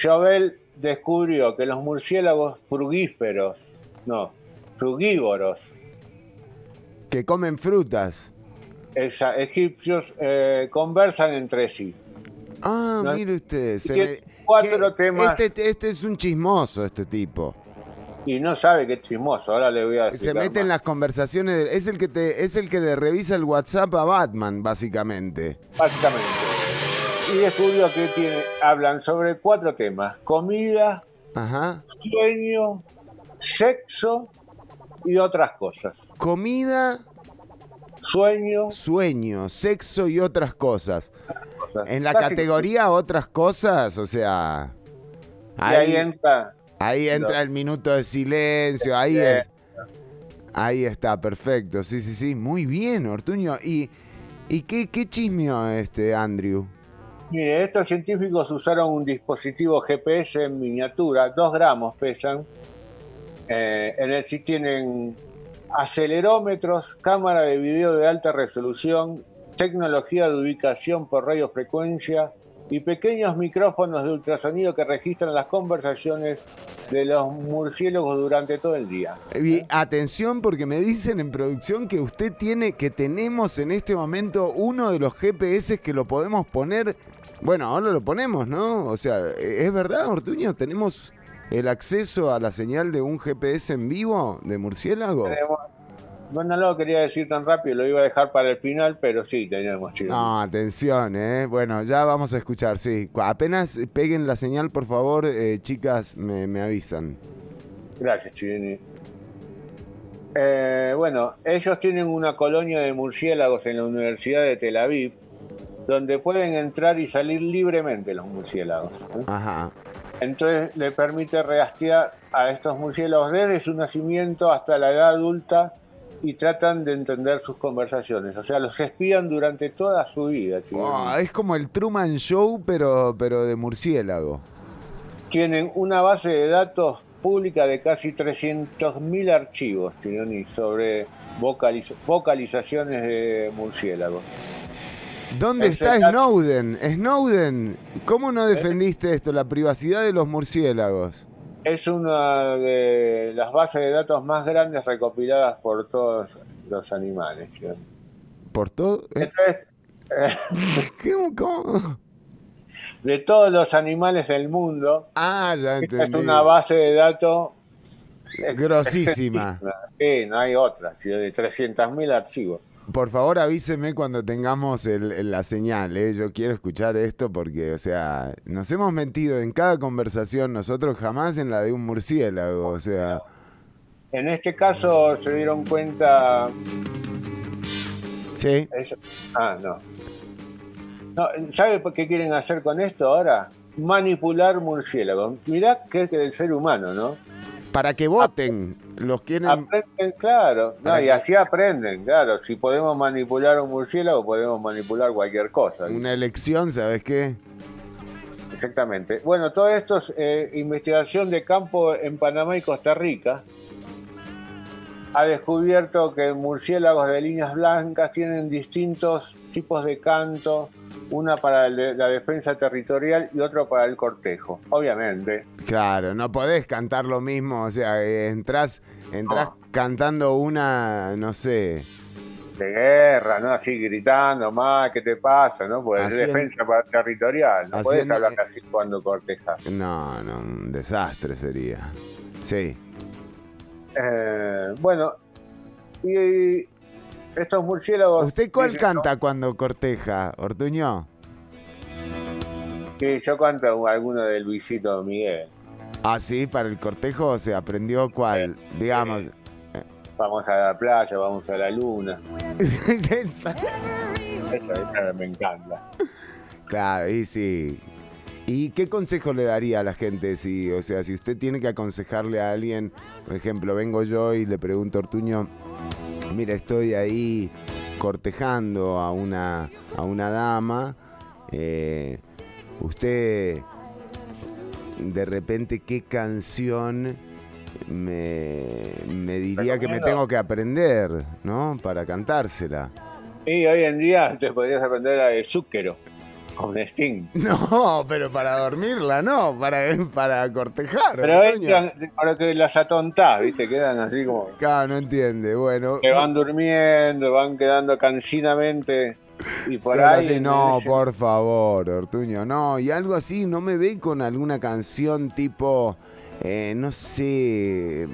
Jovel descubrió que los murciélagos frugíferos, no, frugívoros, que comen frutas. Exa- egipcios, eh, conversan entre sí. Ah, No, mire usted. se tiene me- cuatro temas. Este, este es un chismoso, este tipo. Y no sabe que es chismoso, ahora le voy a decir. Se mete en las conversaciones. de- es el que te, es el que le revisa el WhatsApp a Batman, básicamente. Básicamente. Y descubrió que tiene, hablan sobre cuatro temas: comida, Ajá. sueño, sexo y otras cosas. Comida, Sueño, sueño, sexo y otras cosas. cosas. En la Casi- categoría otras cosas, o sea, Y ahí entra. Ahí entra el minuto de silencio, ahí es. Ahí está, perfecto. Sí, sí, sí. Muy bien, Ortuño. ¿Y, y qué, qué este, Andrew? Mire, estos científicos usaron un dispositivo GPS en miniatura, dos gramos pesan. Eh, en el sí tienen acelerómetros, cámara de video de alta resolución, tecnología de ubicación por radiofrecuencia y pequeños micrófonos de ultrasonido que registran las conversaciones de los murciélagos durante todo el día. Y atención porque me dicen en producción que usted tiene, que tenemos en este momento uno de los GPS que lo podemos poner. Bueno, ahora lo ponemos, ¿no? O sea, ¿es verdad, Ortuño? ¿Tenemos el acceso a la señal de un GPS en vivo de murciélago? Bueno, no lo quería decir tan rápido, lo iba a dejar para el final, pero sí, tenemos, chicos. No, atención, ¿eh? Bueno, ya vamos a escuchar, sí. Apenas peguen la señal, por favor, eh, chicas, me, me avisan. Gracias, Chireni. Eh, bueno, ellos tienen una colonia de murciélagos en la Universidad de Tel Aviv, donde pueden entrar y salir libremente los murciélagos. ¿eh? Ajá. Entonces le permite rastrear a estos murciélagos desde su nacimiento hasta la edad adulta y tratan de entender sus conversaciones. O sea, los espían durante toda su vida. Oh, es como el Truman Show, pero, pero de murciélago. tienen una base de datos pública de casi 300.000 archivos Tironi, sobre vocaliz- vocalizaciones de murciélagos. ¿Dónde está Snowden? Snowden, ¿cómo no defendiste esto, la privacidad de los murciélagos? Es una de las bases de datos más grandes recopiladas por todos los animales. ¿Por todo? ¿Eh? Entonces, eh, ¿Cómo? cómo? de todos los animales del mundo, Ah, ya esta entendí. es una base de datos Grosísima. Sí, no hay otra, de 300.000 archivos. Por favor, avíseme cuando tengamos el- el- la señal, ¿eh? Yo quiero escuchar esto porque, o sea, nos hemos mentido en cada conversación, nosotros jamás en la de un murciélago, o sea... En este caso se dieron cuenta Sí. Eso- Ah, no. no. ¿Sabe por qué quieren hacer con esto ahora? Manipular murciélagos. Mirá que es del ser humano, ¿no? Para que voten, los quieren... Aprenden, claro. No, y que- así aprenden, claro. Si podemos manipular un murciélago, podemos manipular cualquier cosa. Una elección, ¿sabes qué? Exactamente. Bueno, todo esto es eh, investigación de campo en Panamá y Costa Rica. Ha descubierto que murciélagos de líneas blancas tienen distintos tipos de canto, una para la defensa territorial y otro para el cortejo. Obviamente. Claro, no podés cantar lo mismo, o sea, entras, entras cantando una, no sé, De guerra, ¿no? Así gritando, más, ¿qué te pasa? ¿no? Pues defensa para territorial. No puedes hablar así cuando cortejas. no, no, un desastre sería. Sí. Eh, bueno, y estos murciélagos... ¿Usted cuál canta cuando corteja, Ortuño? Sí, yo canto alguno de Luisito Miguel. Ah, sí, para el cortejo se aprendió cuál, digamos. Vamos a la playa, vamos a la luna. Esa- Esa, esa me encanta. claro, y sí. ¿Y qué consejo le daría a la gente si, o sea, si usted tiene que aconsejarle a alguien, por ejemplo, vengo yo y le pregunto a Ortuño, mira, estoy ahí cortejando a una, a una dama, eh, usted de repente qué canción me, me diría que me tengo que aprender, ¿no? Para cantársela. Y hoy en día te podrías aprender la de Zúquero, con Sting. No, pero para dormirla, no, para, para cortejar. Pero para que las atontás, ¿viste? Quedan así como... Claro, no entiende. Bueno, Que van durmiendo, van quedando cansinamente. Y por habla ahí... así, no, ese- por favor, Ortuño, no. Y algo así, no me ve con alguna canción tipo, eh, no sé,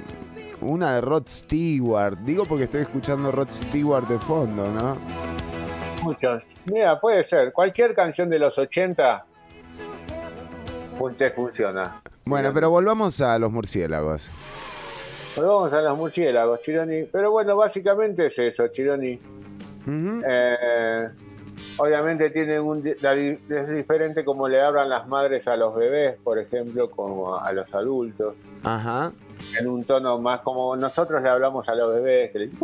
una de Rod Stewart. Digo porque estoy escuchando Rod Stewart de fondo, ¿no? Muchos. Mira, puede ser. Cualquier canción de los 80 pues te funciona. Bueno, pero volvamos a los murciélagos. Pero vamos a los murciélagos, Chironi. Pero bueno, básicamente es eso, Chironi. Eh, obviamente tienen un, es diferente como le hablan las madres a los bebés, por ejemplo, como a los adultos, Ajá. En un tono más como nosotros le hablamos a los bebés, que le dicen.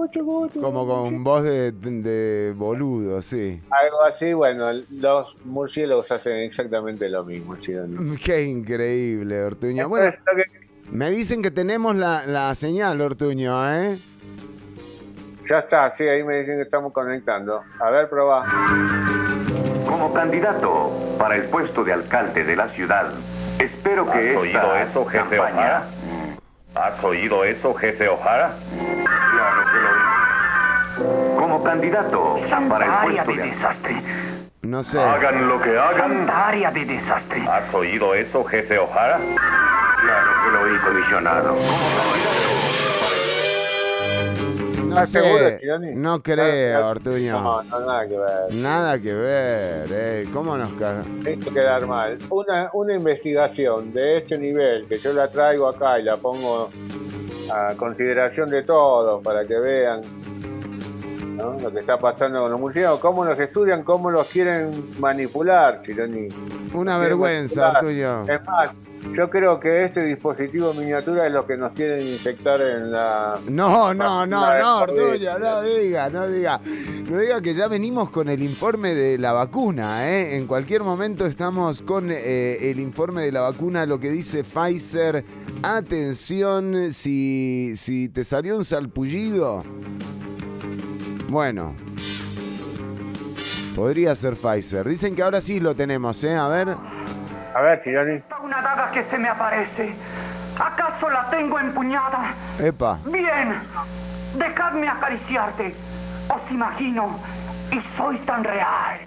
Como con voz de, de boludo, sí. algo así, bueno, los murciélagos hacen exactamente lo mismo, Chironi. Qué increíble, Ortuño. Bueno, que- me dicen que tenemos la, la señal, Ortuño, ¿eh? ya está, sí, ahí me dicen que estamos conectando. A ver, probá. Como candidato para el puesto de alcalde de la ciudad, espero que ¿Has esta oído eso, jefe campaña... ¿Has oído eso, jefe O'Hara? Claro que lo oí. Como candidato para el área puesto de de desastre. No sé. Hagan lo que hagan. Área de desastre. ¿Has oído eso, jefe O'Hara? Claro que lo oí, comisionado. No. No creo, No, Ortuño. No, no, nada que ver. Nada que ver, ¿eh? ¿Cómo nos? Esto quedar mal. Una, una investigación de este nivel, que yo la traigo acá y la pongo a consideración de todos para que vean ¿no? lo que está pasando con los murciélagos, cómo los estudian, cómo los quieren manipular, Chironi. Una vergüenza. Ortuño. Es más, yo creo que este dispositivo miniatura es lo que nos quieren inyectar en la... No, no, no, no. Ortuño, no diga, no diga. No diga que ya venimos con el informe de la vacuna, ¿eh? En cualquier momento estamos con eh, el informe de la vacuna, lo que dice Pfizer. Atención, si, si te salió un salpullido. Bueno. Podría ser Pfizer. Dicen que ahora sí lo tenemos, ¿eh? A ver. A ver, Chironi. Una daga que se me aparece. ¿Acaso la tengo empuñada? Epa. Bien. Dejadme acariciarte. Os imagino. Y soy tan real.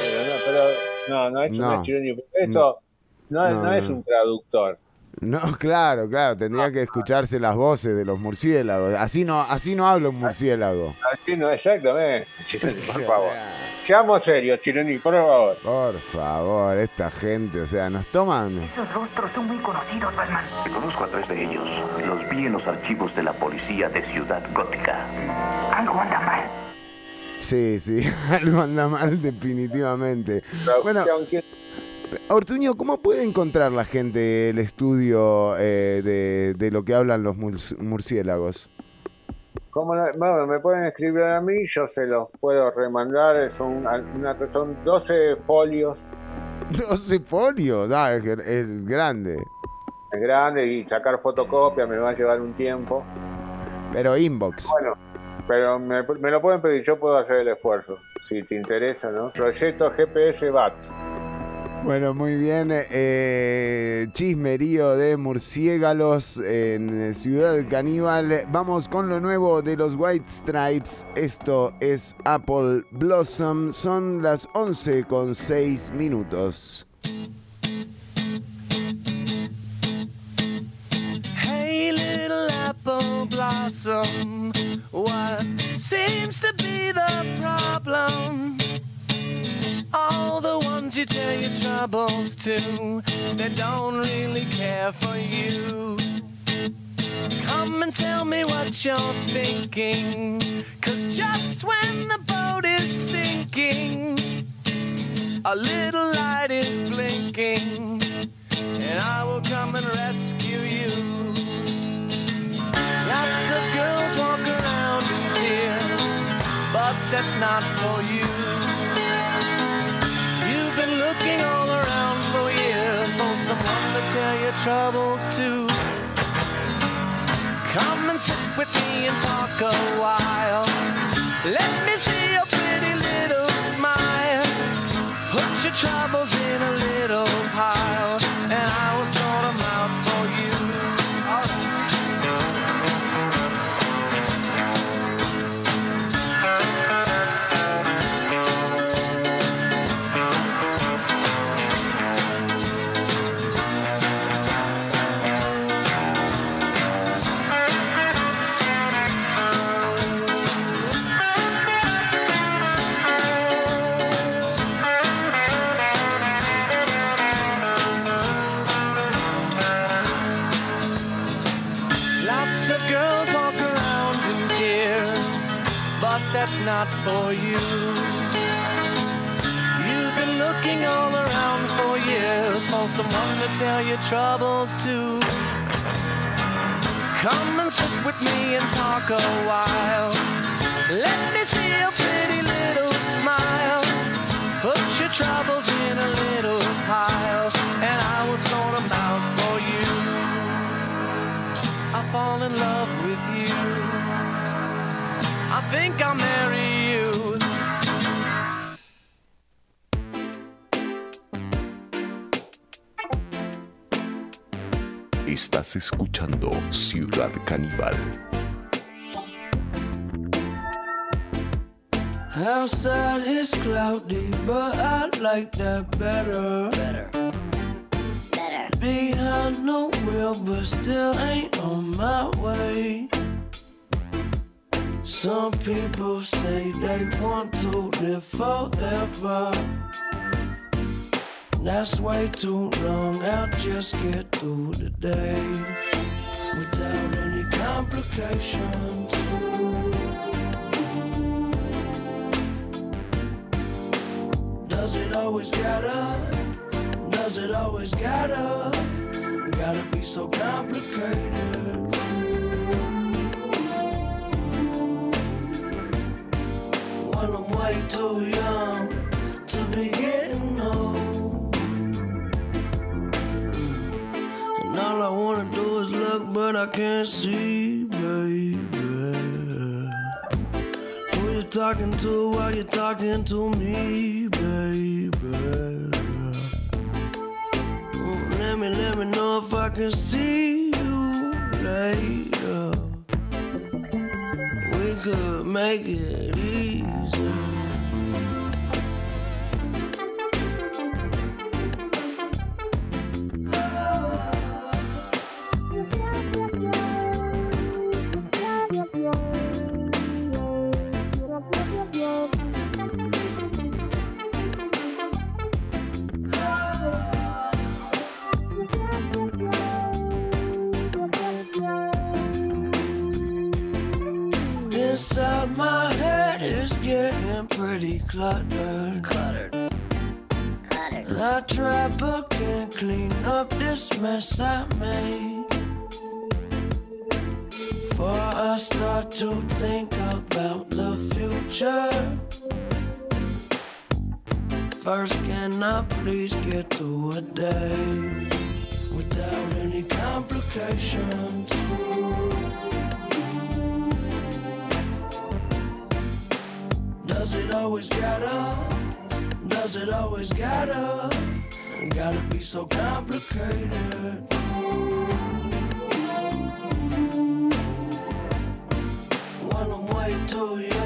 Pero no, pero no, no, esto no, No. es Chironi. Esto no, No, no es un traductor. No, claro, claro, tendría que escucharse las voces de los murciélagos. Así no, así no habla un murciélago. Así no, exactamente. Por favor. Seamos serios, Chironi, por favor. Por favor, esta gente, o sea, nos toman. Esos rostros son muy conocidos, Batman. Conozco a tres de ellos. Los vi en los archivos de la policía de Ciudad Gótica. Algo anda mal. Sí, sí, algo anda mal definitivamente. Bueno, Ortuño, ¿cómo puede encontrar la gente el estudio eh, de, de lo que hablan los murciélagos? ¿Cómo no? Bueno, me pueden escribir a mí, yo se los puedo remandar. Son, una, son 12 folios. 12 folios, ah, es, es grande. Es grande y sacar fotocopia me va a llevar un tiempo. Pero inbox. Bueno, pero me, me lo pueden pedir, yo puedo hacer el esfuerzo. Si te interesa, ¿no? Proyecto GPS BAT. Bueno, muy bien. eh, chismerío de murciélagos en Ciudad Caníbal. Vamos con lo nuevo de los White Stripes. Esto es Apple Blossom. Son las 11 con 6 minutos. Hey, little apple blossom, what seems to be the problem? All the ones you tell your troubles to, they don't really care for you. Come and tell me what you're thinking, cause just when the boat is sinking, a little light is blinking, and I will come and rescue you. Lots of girls walk around in tears, but that's not for you. Looking all around for years for someone to tell your troubles to. Come and sit with me and talk a while. Let me see your pretty little smile. Put your troubles So girls walk around in tears, but that's not for you. You've been looking all around for years for someone to tell your troubles to. Come and sit with me and talk a while. Let me see your pretty little smile. Put your troubles in a little pile, and I will sort them out for you. I fall in love with you. I think I'll marry you. Estás escuchando Ciudad Caníbal. Outside is cloudy, but I like that better. Better. Behind no wheel, but still ain't on my way. Some people say they want to live forever. That's way too long. I'll just get through the day without any complications. Does it always gotta? It always gotta? Gotta be so complicated. When I'm way too young to be getting old. And all I wanna do is look, but I can't see, baby. Who you talking to while you're talking to me, baby? Let me, let me know if I can see you later. We could make it easy. Pretty cluttered. Cluttered. Cluttered. I try but can't clean up this mess I made. Before I start to think about the future. First, can I please get through a day without any complications? Does it always gotta? Does it always gotta? Gotta be so complicated. When I'm way too young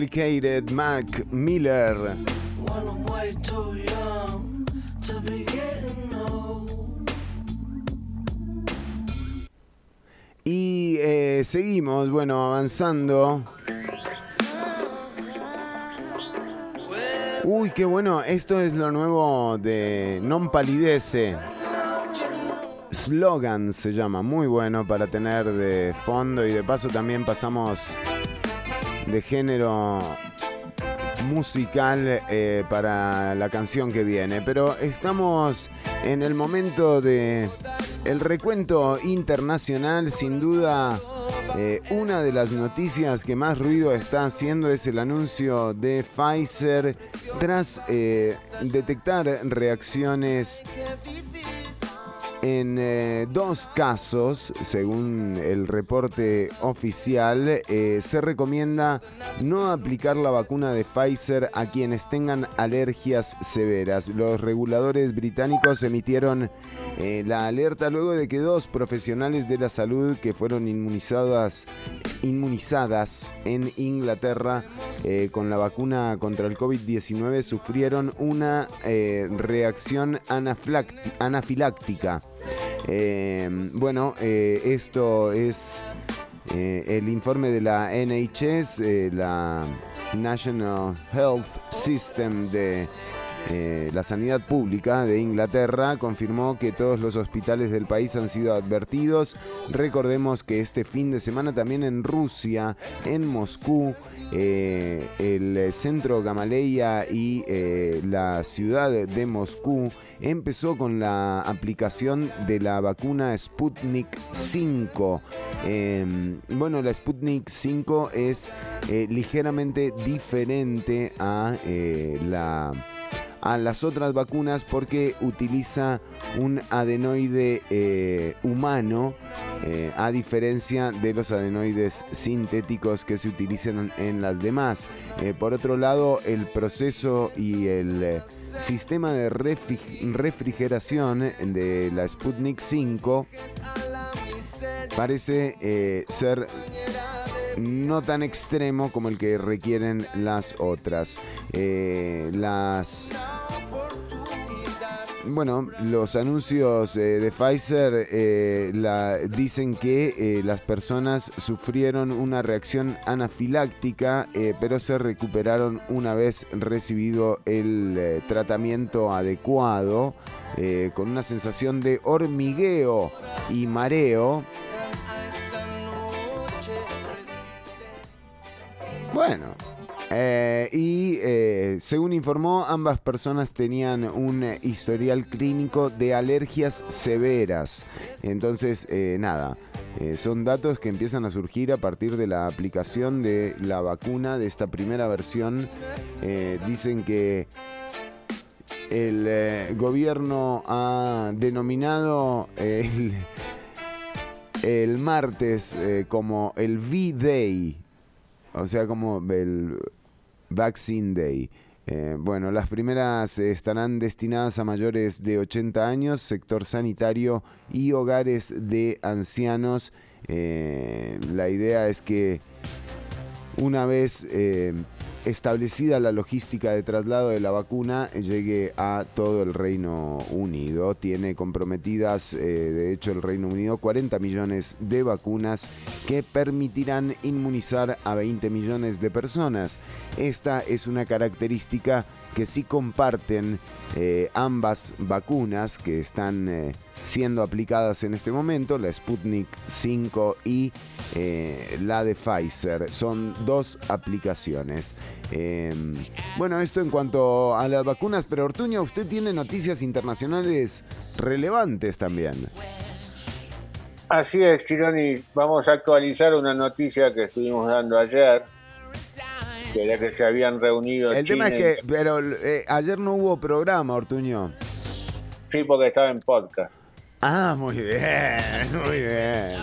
Complicated Mac Miller. Y eh, seguimos, bueno, avanzando. Uy, qué bueno, esto es lo nuevo de Non Palidece. Slogan se llama, muy bueno para tener de fondo y de paso también pasamos de género musical eh, para la canción que viene. Pero estamos en el momento de el recuento internacional, sin duda Eh, una de las noticias que más ruido está haciendo es el anuncio de Pfizer tras eh, detectar reacciones en eh, dos casos, según el reporte oficial, eh, se recomienda no aplicar la vacuna de Pfizer a quienes tengan alergias severas. Los reguladores británicos emitieron eh, la alerta luego de que dos profesionales de la salud que fueron inmunizadas, inmunizadas en Inglaterra con la vacuna contra el COVID-19 sufrieron una reacción anafiláctica. Eh, bueno, eh, esto es eh, el informe de la NHS, la National Health System de la sanidad pública de Inglaterra confirmó que todos los hospitales del país han sido advertidos. Recordemos que este fin de semana también en Rusia, en Moscú, el centro Gamaleya y la ciudad de Moscú empezó con la aplicación de la vacuna Sputnik 5. Eh, bueno, la Sputnik 5 es eh, ligeramente diferente a eh, la a las otras vacunas porque utiliza un adenoide eh, humano a diferencia de los adenoides sintéticos que se utilizan en las demás. Por otro lado, el proceso y el sistema de refri- refrigeración de la Sputnik 5 parece eh, ser no tan extremo como el que requieren las otras. Eh, las bueno, los anuncios eh, de Pfizer eh, dicen que eh, las personas sufrieron una reacción anafiláctica, pero se recuperaron una vez recibido el tratamiento adecuado, con una sensación de hormigueo y mareo. Bueno, eh, y eh, según informó, ambas personas tenían un eh, historial clínico de alergias severas. Entonces, nada, son datos que empiezan a surgir a partir de la aplicación de la vacuna de esta primera versión. Dicen que el gobierno ha denominado el, el martes como el V-Day. O sea, como el Vaccine Day. Eh, bueno, las primeras eh, estarán destinadas a mayores de 80 años, sector sanitario y hogares de ancianos. Eh, la idea es que una vez establecida la logística de traslado de la vacuna, eh, llegue a todo el Reino Unido. Tiene comprometidas, eh, de hecho, el Reino Unido 40 millones de vacunas que permitirán inmunizar a 20 millones de personas. Esta es una característica que sí comparten eh, ambas vacunas que están eh, siendo aplicadas en este momento, la Sputnik 5 y eh, la de Pfizer. Son dos aplicaciones. Eh, bueno, esto en cuanto a las vacunas, pero Ortuño, usted tiene noticias internacionales relevantes también. Así es, Chironi. Vamos a actualizar una noticia que estuvimos dando ayer, que era que se habían reunido. El tema es y- que, pero eh, ayer no hubo programa, Ortuño. Sí, porque estaba en podcast. Ah, muy bien, muy bien.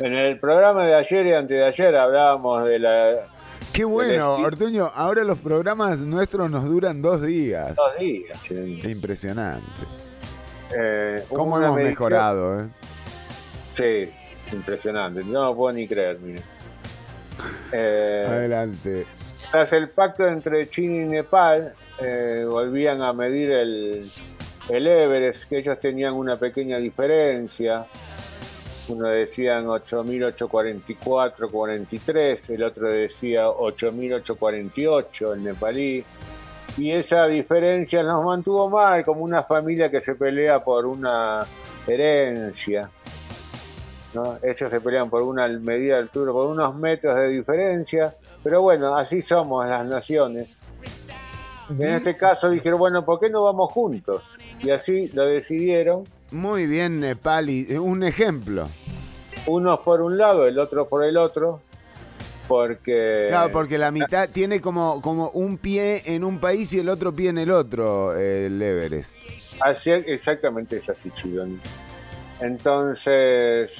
En el programa de ayer y antes de ayer hablábamos de la. Qué bueno, Ortuño. Ahora los programas nuestros nos duran dos días. Dos días. Chironi. Impresionante. Eh, ¿Cómo hemos medición- mejorado? eh? Sí, impresionante. No lo puedo ni creer, mire. Eh, Adelante. Tras el pacto entre China y Nepal, eh, volvían a medir el, el Everest, que ellos tenían una pequeña diferencia. Uno decían 8.844, 43, el otro decía 8.848, el nepalí. Y esa diferencia nos mantuvo mal, como una familia que se pelea por una herencia. ¿No? Ellos se pelean por una medida de altura, por unos metros de diferencia, pero bueno, así somos las naciones. En este caso dijeron, bueno, ¿por qué no vamos juntos? Y así lo decidieron. Muy bien, Nepali. Eh, Un ejemplo. Unos por un lado, el otro por el otro. Porque. Claro, porque la mitad tiene como, como un pie en un país y el otro pie en el otro, el Everest. Así, exactamente es así, Chidoni. Entonces.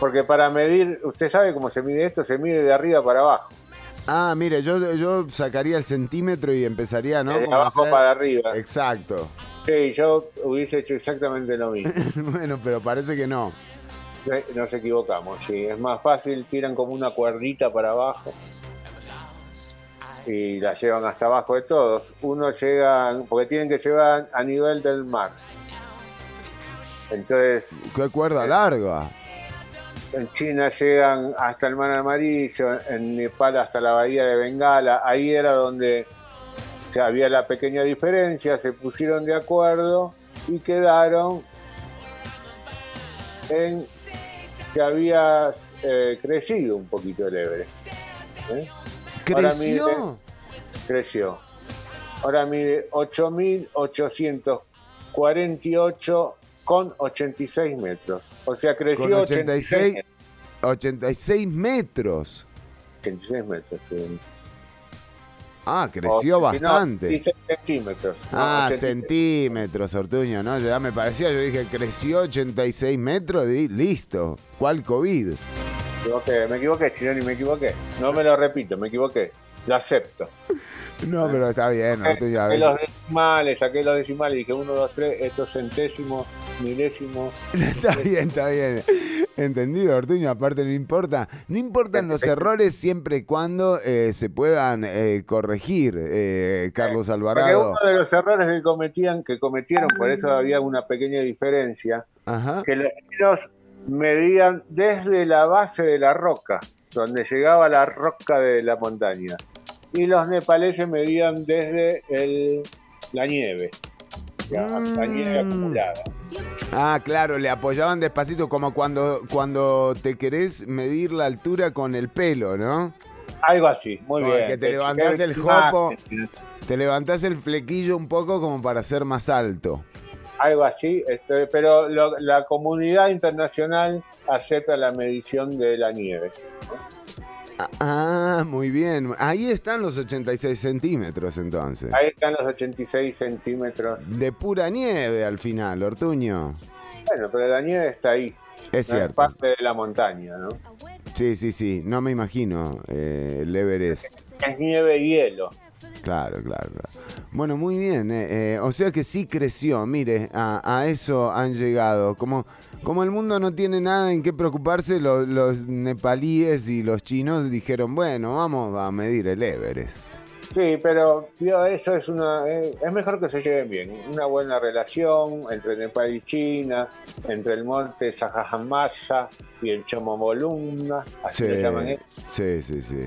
Porque para medir, usted sabe cómo se mide esto, se mide de arriba para abajo. Ah, mire, yo, yo sacaría el centímetro y empezaría, ¿no? De abajo para arriba. Exacto. Sí, yo hubiese hecho exactamente lo mismo. bueno, pero parece que no. Eh, Nos equivocamos, sí. Es más fácil, tiran como una cuerdita para abajo y la llevan hasta abajo de todos. Uno llega, porque tienen que llevar a nivel del mar. Entonces, Qué cuerda larga. En China llegan hasta el mar amarillo, en Nepal hasta la bahía de Bengala. Ahí era donde o sea, había la pequeña diferencia, se pusieron de acuerdo y quedaron en que había eh, crecido un poquito el Everest. ¿eh? Ahora ¿Creció? mide- creció. Ahora mide 8.848 con 86 metros. O sea, creció Con 86 86, 86 metros. 86 metros. sí. Ah, creció O- no, bastante. 16 centímetros. no, Ah, 86. centímetros, Ortuño, ¿no? Ya me parecía, yo dije, creció 86 metros, di- listo. ¿Cuál COVID? Me equivoqué, me equivoqué, Chironi, me equivoqué. No me lo repito, me equivoqué. Lo acepto. No, pero está bien, Ortuño. Saqué los decimales, saqué los decimales y dije 1, 2, 3, estos centésimos, milésimos. Está bien, está bien. Entendido, Ortuño. Aparte, no importa. No importan los errores siempre y cuando eh, se puedan eh, corregir, eh, Carlos Porque Alvarado. uno de los errores que cometían, que cometieron, por eso había una pequeña diferencia, Ajá. que los chinos medían desde la base de la roca, donde llegaba la roca de la montaña, y los nepaleses medían desde el, la nieve, la nieve Mm. acumulada. Ah, claro, le apoyaban despacito, como cuando, cuando te querés medir la altura con el pelo, ¿no? Algo así, muy Como bien. que te Que- levantás el jopo, te levantás el flequillo un poco como para ser más alto. Algo así, este, pero lo- la comunidad internacional acepta la medición de la nieve. Ah, muy bien. Ahí están los 86 centímetros entonces. Ahí están los 86 centímetros. De pura nieve al final, Ortuño. Bueno, pero la nieve está ahí. Es no cierto. parte de la montaña, ¿no? Sí, sí, sí. No me imagino eh, el Everest. Es nieve y hielo. Claro, claro, claro. Bueno, muy bien. eh, eh, o sea que sí creció. Mire, a, a eso han llegado. Como, como el mundo no tiene nada en qué preocuparse, lo- los nepalíes y los chinos dijeron, bueno, vamos a medir el Everest. Sí, pero tío, eso es una eh, es mejor que se lleven bien. Una buena relación entre Nepal y China, entre el monte Sajajamasa y el Chomomolungma, así Sí, le llaman ¿eh? sí, sí, sí.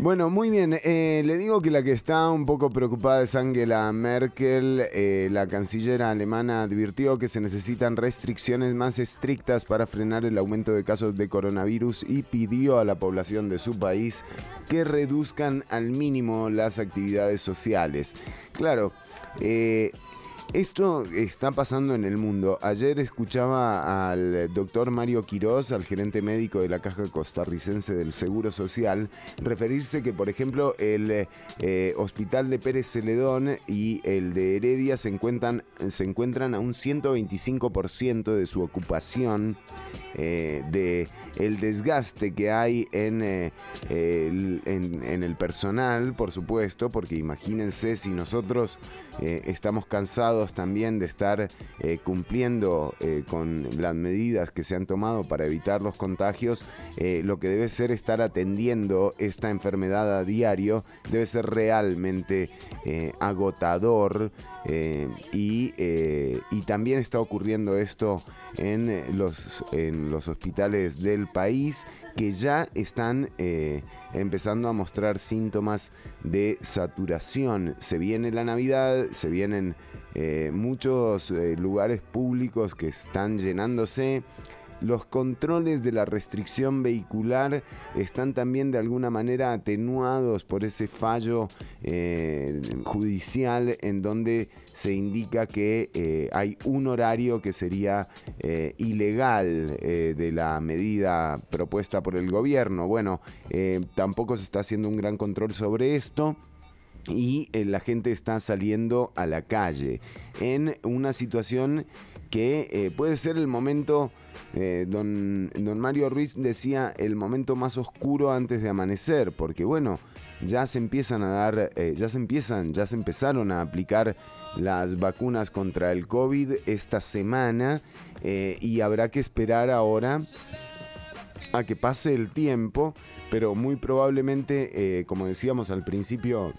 Bueno, muy bien. eh, le digo que la que está un poco preocupada es Angela Merkel. Eh, la canciller alemana advirtió que se necesitan restricciones más estrictas para frenar el aumento de casos de coronavirus y pidió a la población de su país que reduzcan al mínimo las actividades sociales. Claro, eh, esto está pasando en el mundo. Ayer escuchaba al doctor Mario Quiroz, al gerente médico de la Caja Costarricense del Seguro Social, referirse que, por ejemplo, el eh, hospital de Pérez Celedón y el de Heredia se encuentran, se encuentran a un 125% de su ocupación, eh, de el desgaste que hay en, eh, en el personal, por supuesto, porque imagínense si nosotros eh, estamos cansados también de estar eh, cumpliendo eh, con las medidas que se han tomado para evitar los contagios, lo que debe ser estar atendiendo esta enfermedad a diario debe ser realmente agotador y, y también está ocurriendo esto en los, en los hospitales del país que ya están empezando a mostrar síntomas de saturación. Se viene la Navidad, se vienen eh, muchos eh, lugares públicos que están llenándose. los controles de la restricción vehicular están también de alguna manera atenuados por ese fallo eh, judicial en donde se indica que hay un horario que sería ilegal de la medida propuesta por el gobierno. Bueno, tampoco se está haciendo un gran control sobre esto y eh, la gente está saliendo a la calle en una situación que eh, puede ser el momento, eh, don, don Mario Ruiz decía, el momento más oscuro antes de amanecer, porque bueno, ya se empiezan a dar, ya se empiezan, ya se empezaron a aplicar las vacunas contra el COVID esta semana y habrá que esperar ahora a que pase el tiempo, pero muy probablemente, como decíamos al principio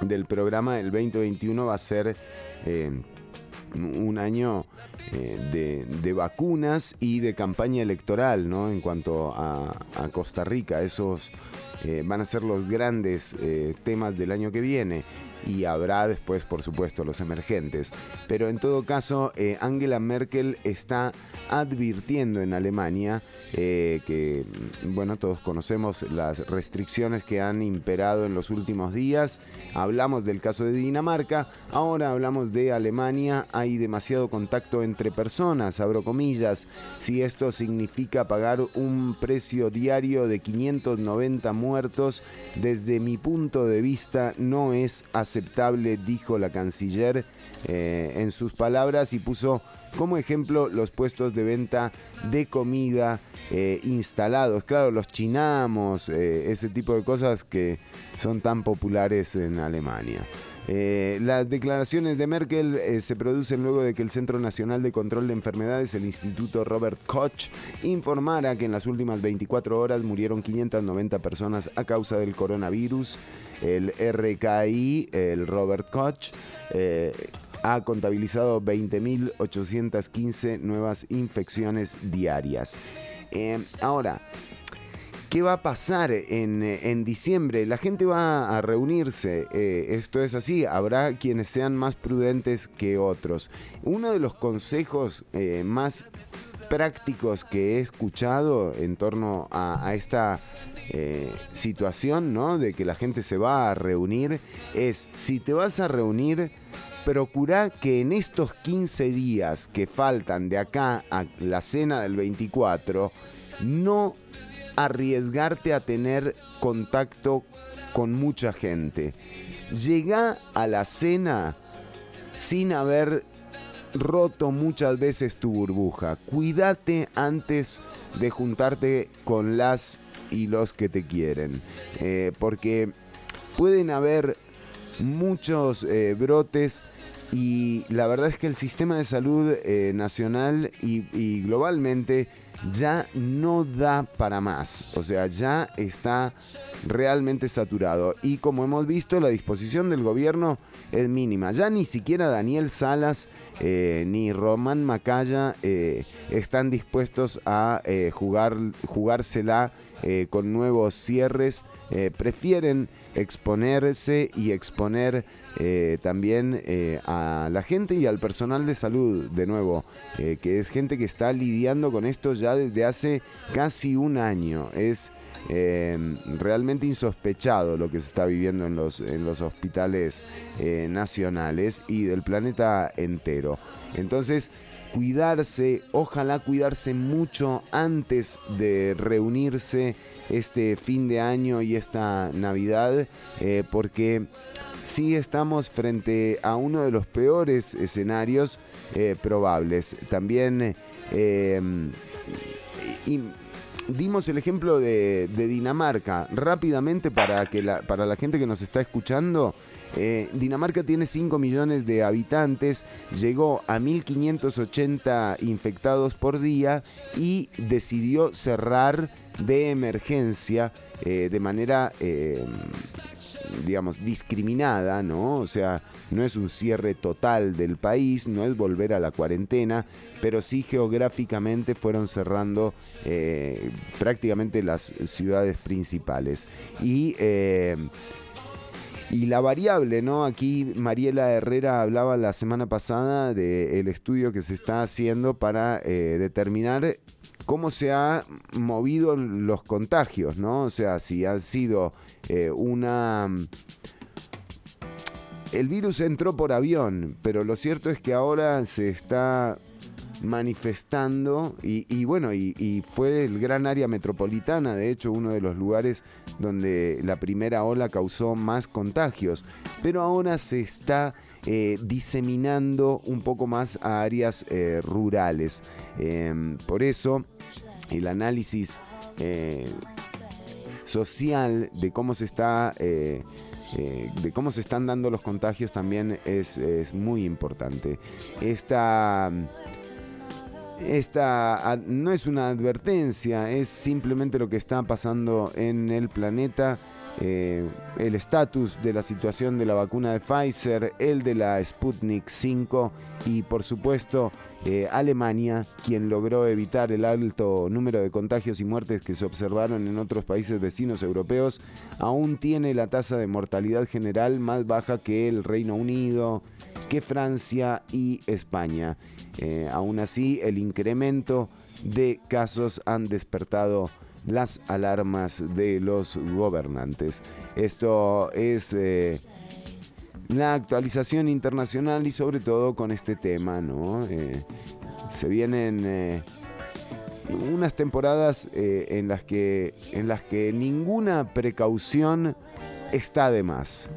del programa, el 2021 va a ser eh, un año eh, de, de vacunas y de campaña electoral, ¿no? En cuanto a, a Costa Rica, esos eh, van a ser los grandes eh, temas del año que viene y habrá después, por supuesto, los emergentes. Pero en todo caso, eh, Angela Merkel está advirtiendo en Alemania eh, que, bueno, todos conocemos las restricciones que han imperado en los últimos días. Hablamos del caso de Dinamarca, ahora hablamos de Alemania. Hay demasiado contacto entre personas, abro comillas. Si esto significa pagar un precio diario de 590 muertos, desde mi punto de vista no es dijo la canciller eh, en sus palabras y puso como ejemplo los puestos de venta de comida eh, instalados. Claro, los chinamos, eh, ese tipo de cosas que son tan populares en Alemania. Eh, las declaraciones de Merkel eh, se producen luego de que el Centro Nacional de Control de Enfermedades, el Instituto Robert Koch, informara que en las últimas 24 horas murieron 590 personas a causa del coronavirus. El RKI, el Robert Koch, eh, ha contabilizado 20.815 nuevas infecciones diarias. Ahora, ¿Qué va a pasar en, en diciembre? La gente va a reunirse, eh, esto es así, habrá quienes sean más prudentes que otros. Uno de los consejos eh, más prácticos que he escuchado en torno a, a esta eh, situación, ¿no? De que la gente se va a reunir, es si te vas a reunir, procura que en estos 15 días que faltan de acá a la cena del 24, no arriesgarte a tener contacto con mucha gente. Llega a la cena sin haber roto muchas veces tu burbuja. Cuídate antes de juntarte con las y los que te quieren. Eh, porque pueden haber muchos eh, brotes y la verdad es que el sistema de salud eh, nacional y, y globalmente ya no da para más. O sea, ya está realmente saturado. Y como hemos visto, la disposición del gobierno es mínima. Ya ni siquiera Daniel Salas eh, ni Román Macaya eh, están dispuestos a eh, jugar, jugársela con nuevos cierres. Prefieren exponerse y exponer también a la gente y al personal de salud, de nuevo, que es gente que está lidiando con esto ya desde hace casi un año. Eh, realmente insospechado lo que se está viviendo en los, en los hospitales eh, nacionales y del planeta entero. Entonces, cuidarse, ojalá cuidarse mucho antes de reunirse este fin de año y esta Navidad, eh, porque sí estamos frente a uno de los peores escenarios probables. También dimos el ejemplo de, Dinamarca rápidamente para, que la, para la gente que nos está escuchando. eh, Dinamarca tiene 5 millones de habitantes, llegó a 1.580 infectados por día y decidió cerrar de emergencia eh, de manera, eh, digamos, discriminada, ¿no? O sea, no es un cierre total del país, no es volver a la cuarentena, pero sí geográficamente fueron cerrando eh, prácticamente las ciudades principales. Y eh, y la variable, ¿no? Aquí Mariela Herrera hablaba la semana pasada del estudio que se está haciendo para eh, determinar cómo se ha movido los contagios, ¿no? O sea, si ha sido una... El virus entró por avión, pero lo cierto es que ahora se está manifestando y, bueno, y, y fue el gran área metropolitana, de hecho, uno de los lugares donde la primera ola causó más contagios, pero ahora se está eh, diseminando un poco más a áreas eh, rurales. Em, por eso, el análisis eh, social de cómo se está... eh, de cómo se están dando los contagios también es, es muy importante. Esta, esta no es una advertencia, es simplemente lo que está pasando en el planeta. eh, el estatus de la situación de la vacuna de Pfizer, el de la Sputnik 5 y por supuesto eh, Alemania, quien logró evitar el alto número de contagios y muertes que se observaron en otros países vecinos europeos, aún tiene la tasa de mortalidad general más baja que el Reino Unido, que Francia y España. Eh, aún así, el incremento de casos han despertado las alarmas de los gobernantes. Esto es eh, la actualización internacional y sobre todo con este tema, ¿no? Eh, se vienen eh, unas temporadas eh, en, las que, en las que ninguna precaución está de más.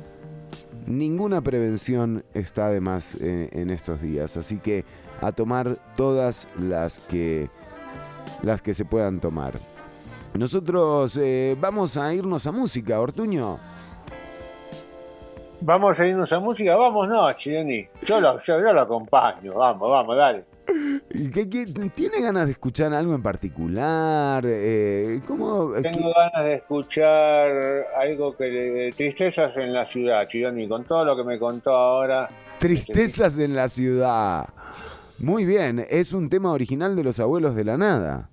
Ninguna prevención está de más en estos días, así que a tomar todas las que las que se puedan tomar. Nosotros vamos a irnos a música, Ortuño. Vamos a irnos a música, vamos, no, Chireni. Yo lo, yo, yo lo acompaño, vamos, vamos, dale. ¿Y qué- qué- ¿Tiene ganas de escuchar algo en particular? Eh, ¿Cómo? Tengo ganas de escuchar algo que le- tristezas en la ciudad, Chironi, con todo lo que me contó ahora. Tristezas en la ciudad. Muy bien, es un tema original de los abuelos de la nada.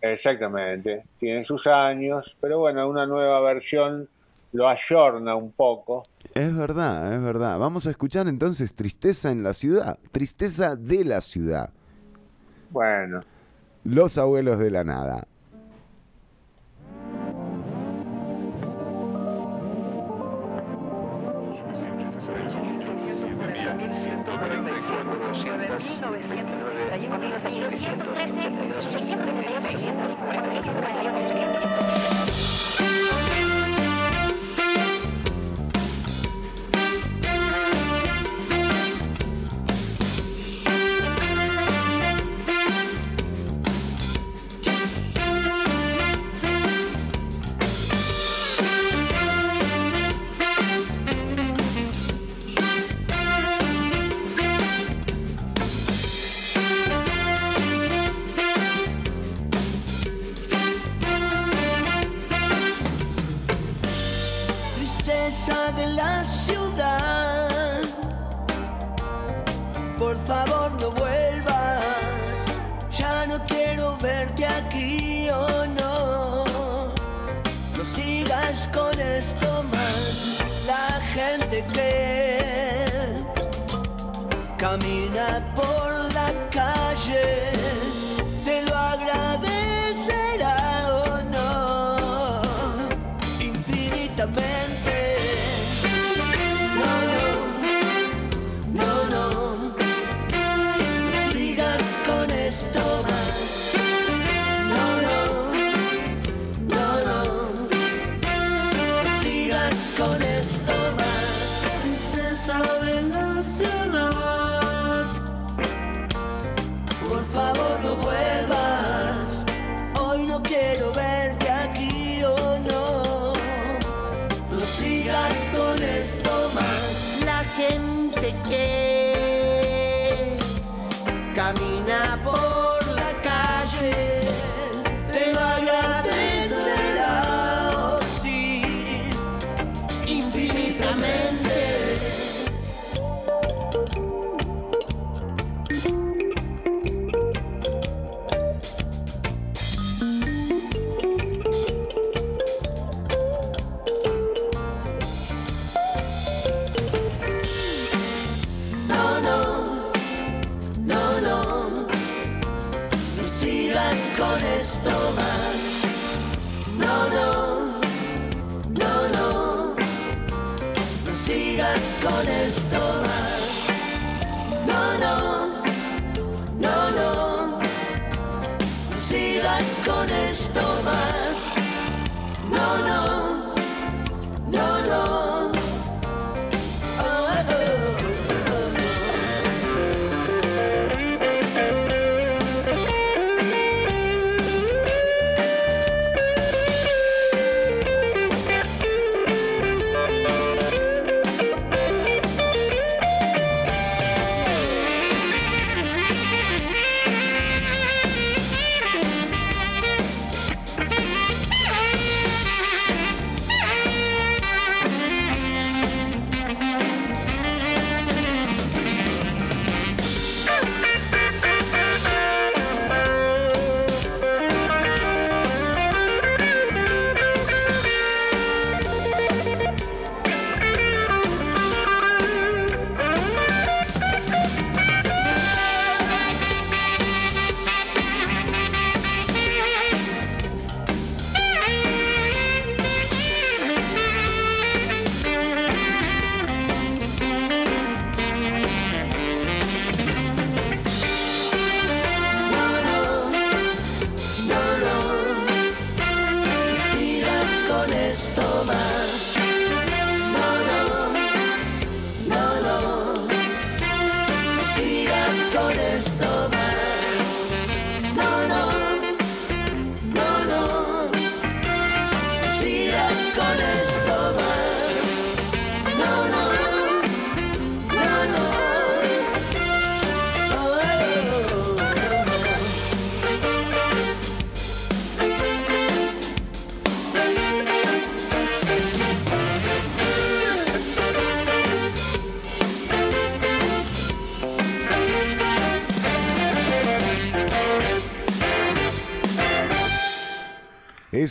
Exactamente, tiene sus años, pero bueno, una nueva versión lo ayorna un poco. Es verdad, es verdad. Vamos a escuchar entonces Tristeza en la ciudad. Tristeza de la ciudad. Bueno, Los abuelos de la nada.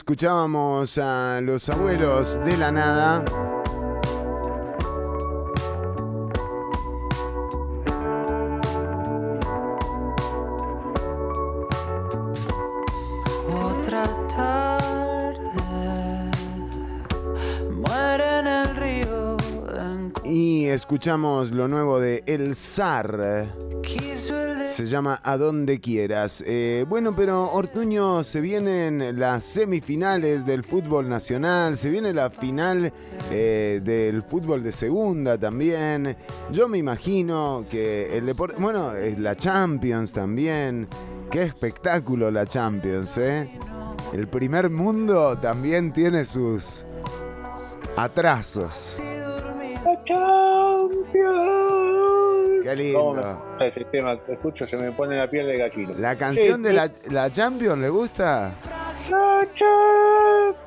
Escuchábamos a los abuelos de la nada. Otra tarde muere en el río. En Y escuchamos lo nuevo de El Zar. Se llama A Donde Quieras. Eh, bueno, pero Ortuño, se vienen las semifinales del fútbol nacional, se viene la final eh, del fútbol de segunda también. Yo me imagino que el deporte, bueno, la Champions también. Qué espectáculo la Champions, ¿eh? El primer mundo también tiene sus atrasos. Qué ¿Cómo me lindo. gusta ese tema? Te escucho, se me pone la piel de gallina. La canción Sí, de la, la Champions, ¿le gusta? La Champions.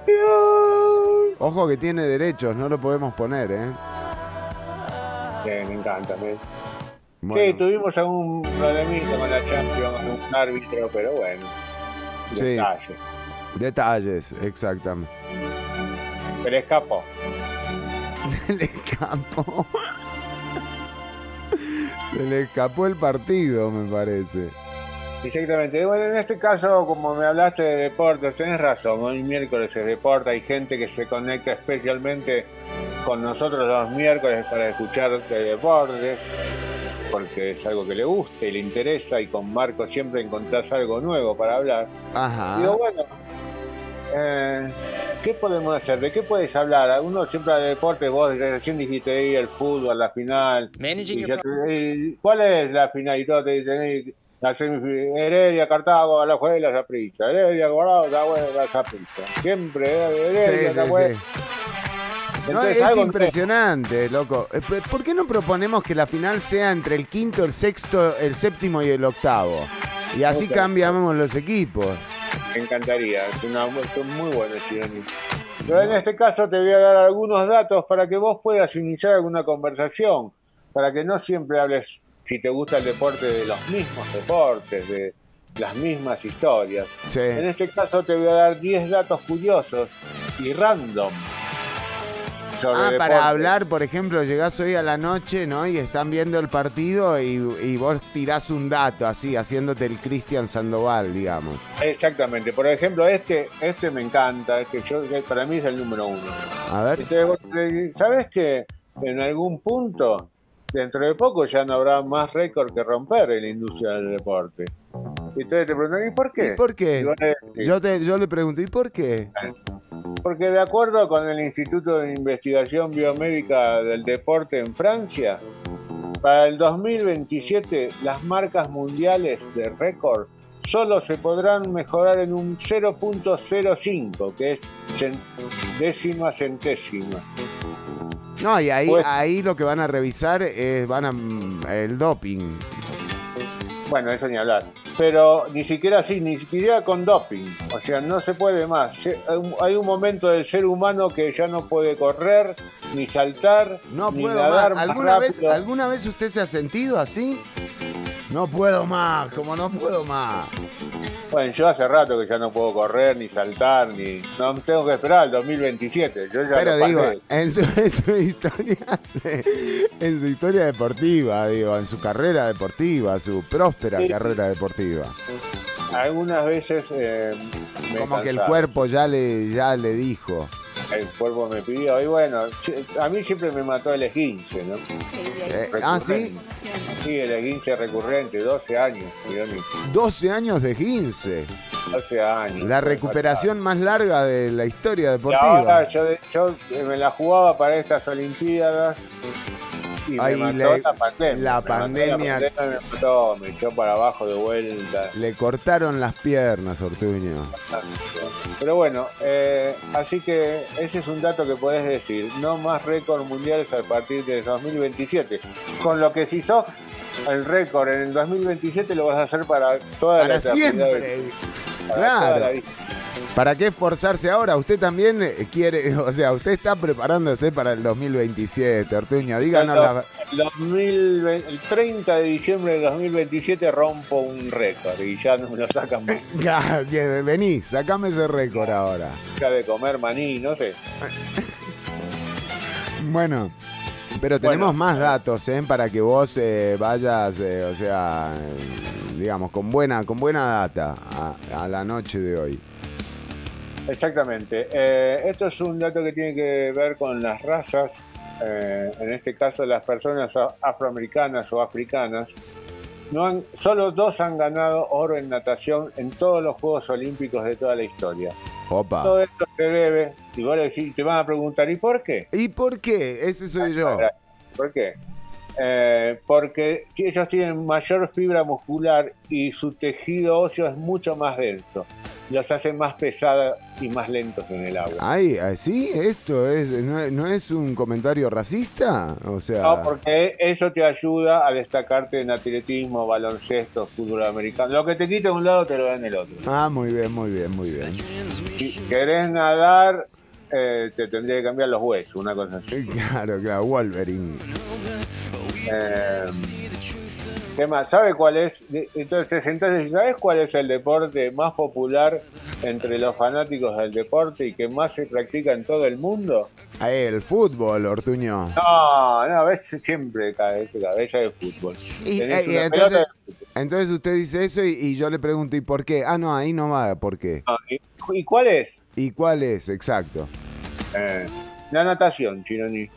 Ojo que tiene derechos, no lo podemos poner, ¿eh? Sí, me encanta. me- Bueno. Sí, tuvimos algún problemita con la Champions, un árbitro, pero bueno. Sí. Detalle. Detalles, exactamente. Se le escapó. Se le escapó. Se le escapó el partido, me parece. Exactamente. Bueno, en este caso, como me hablaste de deportes, tenés razón. Hoy miércoles se deporta, hay gente que se conecta especialmente con nosotros los miércoles para escuchar de deportes, porque es algo que le gusta y le interesa, y con Marco siempre encontrás algo nuevo para hablar. Ajá. Digo, bueno, eh, ¿qué podemos hacer? ¿De qué puedes hablar? Uno siempre habla de deporte, vos recién dijiste ahí el fútbol, la final. y ya te- y ¿Cuál es la final? Y todo te dicen, la semifinal, Heredia, Cartago, Alajuela, Zaprisa. Heredia, Colorado, Zaprisa, Zaprisa. Siempre, eh, Heredia, Sí, sí, Zaprisa. sí. No, Entonces, es algo impresionante, loco. Eh, ¿Por qué no proponemos que la final sea entre el quinto, el sexto, el séptimo y el octavo? Y así cambiamos los equipos. Me encantaría, es una muy bueno Chironi. Pero en este caso te voy a dar algunos datos para que vos puedas iniciar alguna conversación, para que no siempre hables, si te gusta el deporte, de los mismos deportes, de las mismas historias. Sí. En este caso te voy a dar 10 datos curiosos y random. Sobre Ah, para deporte. hablar, por ejemplo, llegás hoy a la noche, ¿no? Y están viendo el partido y, y vos tirás un dato así, haciéndote el Cristian Sandoval, digamos. Exactamente. Por ejemplo, este, este me encanta, este yo, para mí es el número uno. A ver. Entonces, vos, eh, ¿Sabes que en algún punto, dentro de poco, ya no habrá más récord que romper en la industria del deporte? Y entonces te preguntan, ¿y por qué? ¿Y por qué? Y Yo, te, yo le pregunto, ¿y por qué? Porque de acuerdo con el Instituto de Investigación Biomédica del Deporte en Francia, para el 2027 las marcas mundiales de récord solo se podrán mejorar en un 0.05, que es décima centésima. No, y ahí, Pues- ahí lo que van a revisar es van a, el doping. Bueno, eso ni hablar. Pero ni siquiera así, ni siquiera con doping. O sea, no se puede más. Hay un- momento del ser humano que ya no puede correr, ni saltar, No ni puedo nadar más. más ¿Alguna vez. ¿Alguna vez usted se ha sentido así? No puedo más, como no puedo más. Bueno, yo hace rato que ya no puedo correr, ni saltar, ni... No tengo que esperar al 2027. Yo ya Pero digo, en su, en su historia, en su historia deportiva, digo, en su carrera deportiva, su próspera Sí. carrera deportiva. Algunas veces eh, me Como que el cuerpo ya le, ya le dijo. El cuerpo me pidió. Y bueno, a mí siempre me mató el esguince, ¿no? Eh, ah, sí, Sí, el esguince recurrente, 12 años, Mironi, 12 años de 15. 12 años. La recuperación más larga de la historia Y deportiva. ahora yo, yo me la jugaba para estas Olimpiadas y me mató le- la pandemia. la Me mató pandemia- la pandemia me mató, me echó para abajo de vuelta. Le cortaron las piernas, Ortuño. Pero bueno, eh, así que ese es un dato que podés decir. No más récord mundiales a partir de 2027. Con lo que si sos el récord en el 2027 lo vas a hacer para toda la Para eternidad. siempre. Para toda la Claro. vida. ¿Para qué esforzarse ahora? Usted también eh, quiere, o sea, usted está preparándose para el 2027, Ortuño. Díganos la... El 2020 el 30 de diciembre de 2027 rompo un récord y ya no me lo sacan Vení, sacame ese récord ahora. Ya de comer maní, no sé. Bueno, pero tenemos más datos, ¿eh? Para que vos eh, vayas, eh, o sea, eh, digamos, con buena, con buena data a, a la noche de hoy. Exactamente. Eh, esto es un dato que tiene que ver con las razas, en este caso las personas afroamericanas o africanas. No han, solo dos han ganado oro en natación en todos los Juegos Olímpicos de toda la historia. Opa. Todo esto se debe, y vos decís- te van a preguntar, ¿y por qué? ¿Y por qué? Ese soy yo. ¿Por qué? Eh, porque ellos tienen mayor fibra muscular y su tejido óseo es mucho más denso. Los hace más pesados y más lentos en el agua. Ay, ¿sí? ¿Esto es, no, es- no es un comentario racista? O sea... No, porque eso te ayuda a destacarte en atletismo, baloncesto, fútbol americano. Lo que te quita de un lado te lo da en el otro. Ah, muy bien, muy bien, muy bien. Si querés nadar, eh, te tendría que cambiar los huesos, una cosa así. Claro, claro, Wolverine. Eh, ¿Qué más? ¿Sabe cuál es? de- Entonces, entonces, ¿sabes cuál es el deporte más popular entre los fanáticos del deporte y que más se practica en todo el mundo? Ah, el fútbol, Ortuño. No, no, ves siempre cabeza, cabeza de fútbol. Y, eh, y entonces, pelota entonces usted dice eso y, y yo le pregunto, ¿y por qué? Ah, no, ahí no va, ¿por qué? No, ¿y, y cuál es? ¿Y cuál es? Exacto. Eh, la natación, Chironi.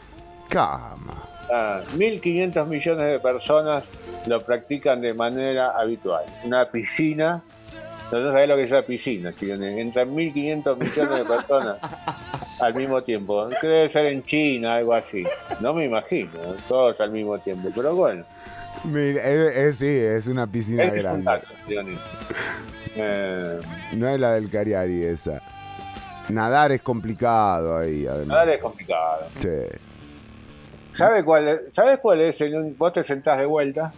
Cama. Ah, 1.500 millones de personas lo practican de manera habitual. Una piscina, no sabés lo que es la piscina, Chironi. Entran 1.500 millones de personas al mismo tiempo. Que debe ser en China, algo así. No me imagino, todos al mismo tiempo. Pero bueno, Mira, es, es- sí, es una piscina es grande. dato. Eh, No es la del Cariari esa. Nadar es complicado ahí, además. nadar es complicado. Sí. ¿Sabe cuál es, ¿Sabes cuál es? vos te sentás de vuelta,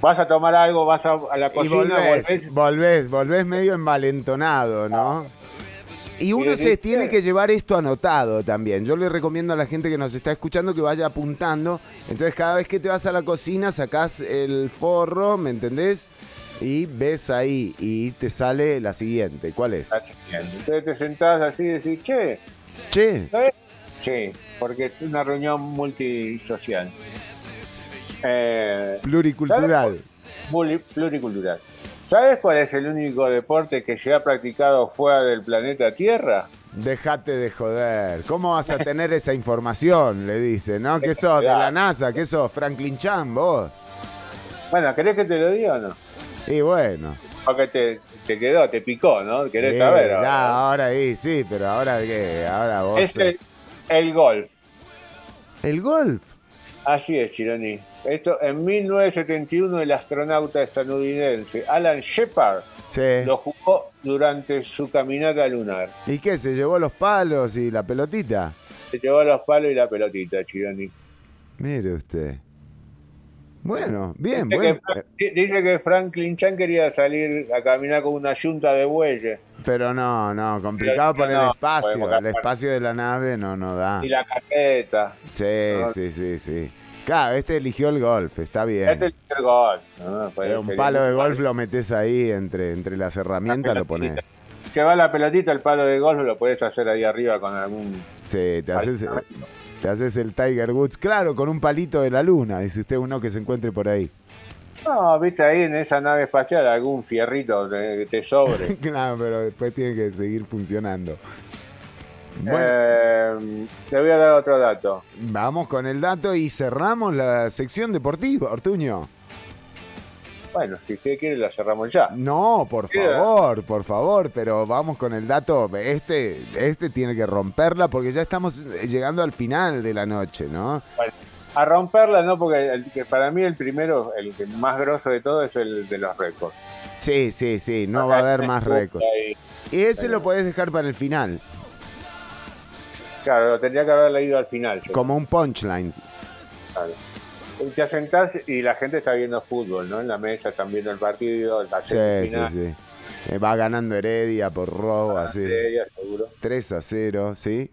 vas a tomar algo, vas a, a la Y cocina, volvés, volvés volvés, volvés medio envalentonado, ¿no? Y uno Y se tiene "Che". que llevar esto anotado también. Yo le recomiendo a la gente que nos está escuchando que vaya apuntando. Entonces cada vez que te vas a la cocina sacás el forro, ¿me entendés? Y ves ahí y te sale la siguiente. ¿Cuál es? Entonces te sentás así y decís, che, Che, ¿sabes? Sí, porque es una reunión multisocial. Eh, pluricultural. muli- pluricultural. ¿Sabes cuál es el único deporte que se ha practicado fuera del planeta Tierra? Dejate de joder. ¿Cómo vas a tener esa información? Le dice, ¿no? ¿Qué sos? ¿De la NASA? ¿Qué sos? Franklin Chan, vos. Bueno, ¿querés que te lo diga o no? Y bueno. Porque te, te quedó, te picó, ¿no? ¿Querés saber? ya, ahora? ahora ahí, sí, pero ahora qué, ahora vos. Es el, el golf. ¿El golf? Así es, Chironi. Esto en 1971 el astronauta estadounidense Alan Shepard Sí. lo jugó durante su caminata lunar. ¿Y qué? ¿Se llevó los palos y la pelotita? Se llevó los palos y la pelotita, Chironi. Mire usted. Bueno, bien, Dice, bueno. que, dice que Franklin Chan quería salir a caminar con una yunta de bueyes Pero no, no, complicado por el espacio. El espacio de la nave no, no da. y la carpeta. Sí, No. sí, sí, sí. Claro, este eligió el golf, está bien. Este es el golf. ¿no? Pero un palo de golf lo metes ahí entre, entre las herramientas, lo pones. Que va la pelotita, el palo de golf lo podés hacer ahí arriba con algún. Sí, te haces, te haces el Tiger Woods, claro, con un palito de la luna, dice usted uno que se encuentre por ahí. No, viste ahí en esa nave espacial algún fierrito que te sobre. claro, pero después tiene que seguir funcionando. Bueno, Eh, te voy a dar otro dato. vamos con el dato y cerramos la sección deportiva, Ortuño. Bueno, si usted quiere, la cerramos ya. No, por favor, por favor, pero vamos con el dato. Este, este tiene que romperla porque ya estamos llegando al final de la noche, ¿no? Bueno, a romperla, no, porque el- que para mí el primero, el que más grosso de todo es el de los récords. Sí, sí, sí, no va a haber más récords. Y ese lo podés dejar para el final, Claro, lo tendría que haber leído al final. como un punchline. Claro. Te sentás y la gente está viendo fútbol, ¿no? En la mesa están viendo el partido, la Sí, sí, semifinal. sí. Eh, Va ganando Heredia por robo, así. Heredia, seguro. 3 a 0, ¿sí?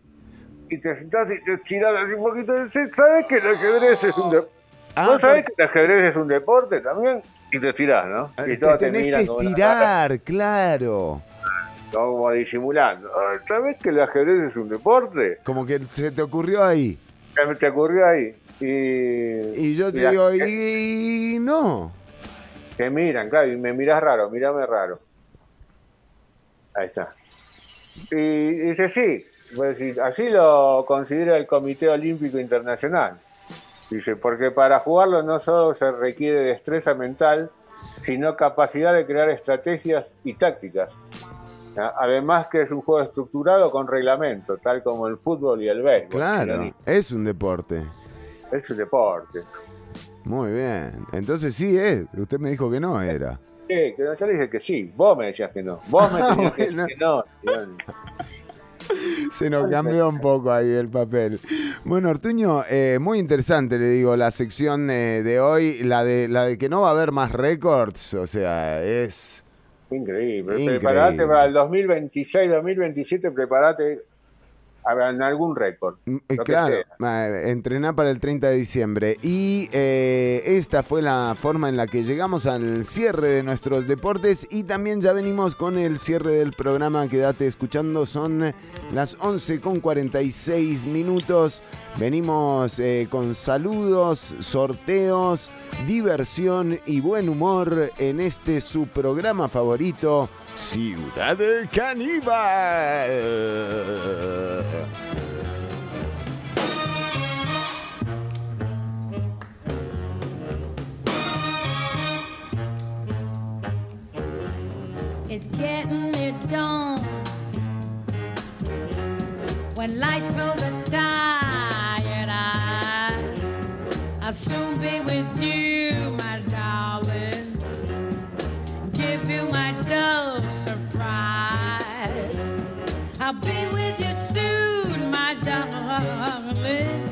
Y te sentás y te tirás así un poquito. Sí, ¿Sabes que el ajedrez es un deporte? Ah, ¿No sabes porque- que el ajedrez es un deporte también? Y te tirás, ¿no? Y Te te tenés miran que estirar, claro. como disimulando. Ah, ¿Sabes que el ajedrez es un deporte? Como que se te ocurrió ahí. ¿Qué te ocurrió ahí? Y, Y yo te digo, y no. Te miran, claro, y me miras raro, mírame raro. Ahí está. Y dice, sí, pues, sí, así lo considera el Comité Olímpico Internacional. Dice, porque para jugarlo no solo se requiere destreza mental, sino capacidad de crear estrategias y tácticas. ¿Ah? Además que es un juego estructurado con reglamento, tal como el fútbol y el béisbol. Claro, es un deporte. Es un deporte. Muy bien. Entonces sí es. Usted me dijo que no era. Sí, que yo le dije que sí, vos me decías que no. Vos me tenías que no. Se nos cambió un poco ahí el papel. Bueno, Ortuño, eh, muy interesante, le digo, la sección eh, de hoy, la de, la de que no va a haber más récords, o sea, es... Increíble. Increíble. Preparate para el 2026, 2027, preparate en algún récord. Eh, lo que claro, eh, entrenar para el 30 de diciembre. Y eh, esta fue la forma en la que llegamos al cierre de nuestros deportes y también ya venimos con el cierre del programa. Quédate escuchando, son las 11 con 46 minutos. Venimos eh, con saludos, sorteos, diversión y buen humor en este su programa favorito, Ciudad Caníbal. It's getting it done. When lights close a tired eye, I'll soon be with you, my darling. My dove surprise. I'll be with you soon, my darling.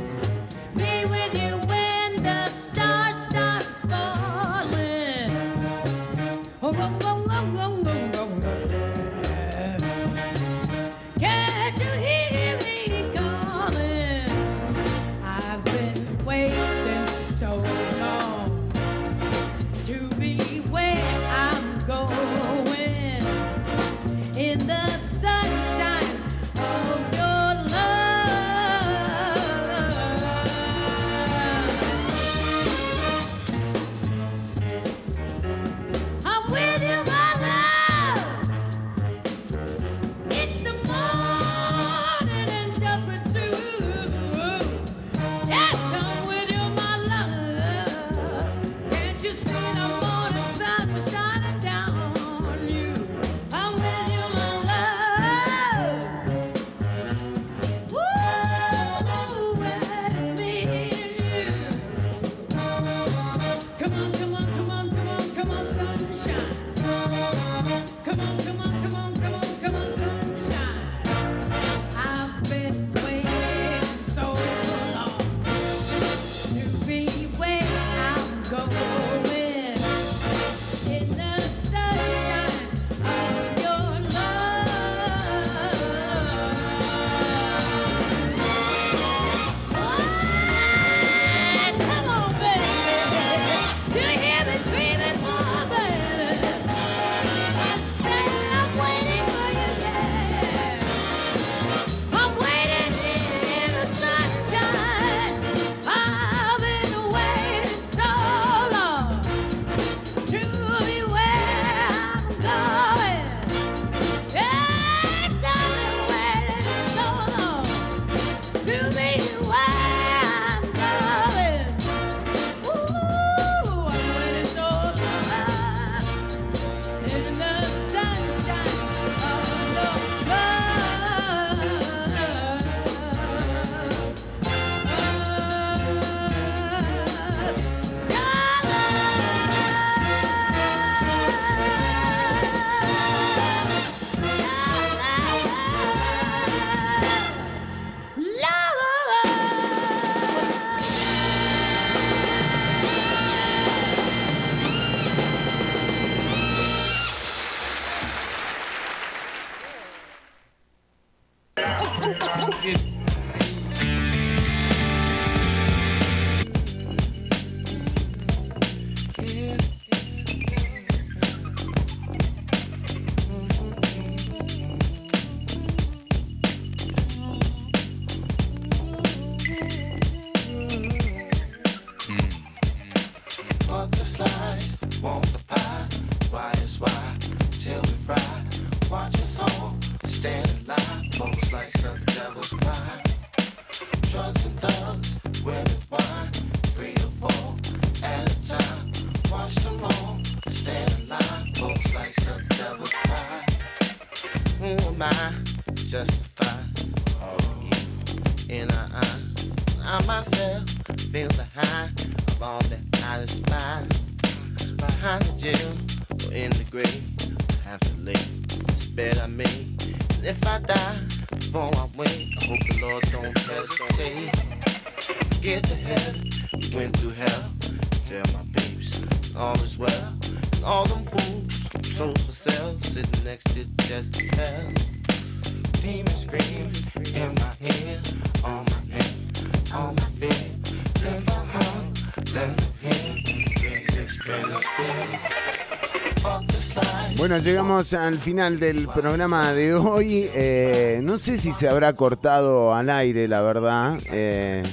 Llegamos al final del programa de hoy. Eh, no sé si se habrá cortado al aire, la verdad. Eh,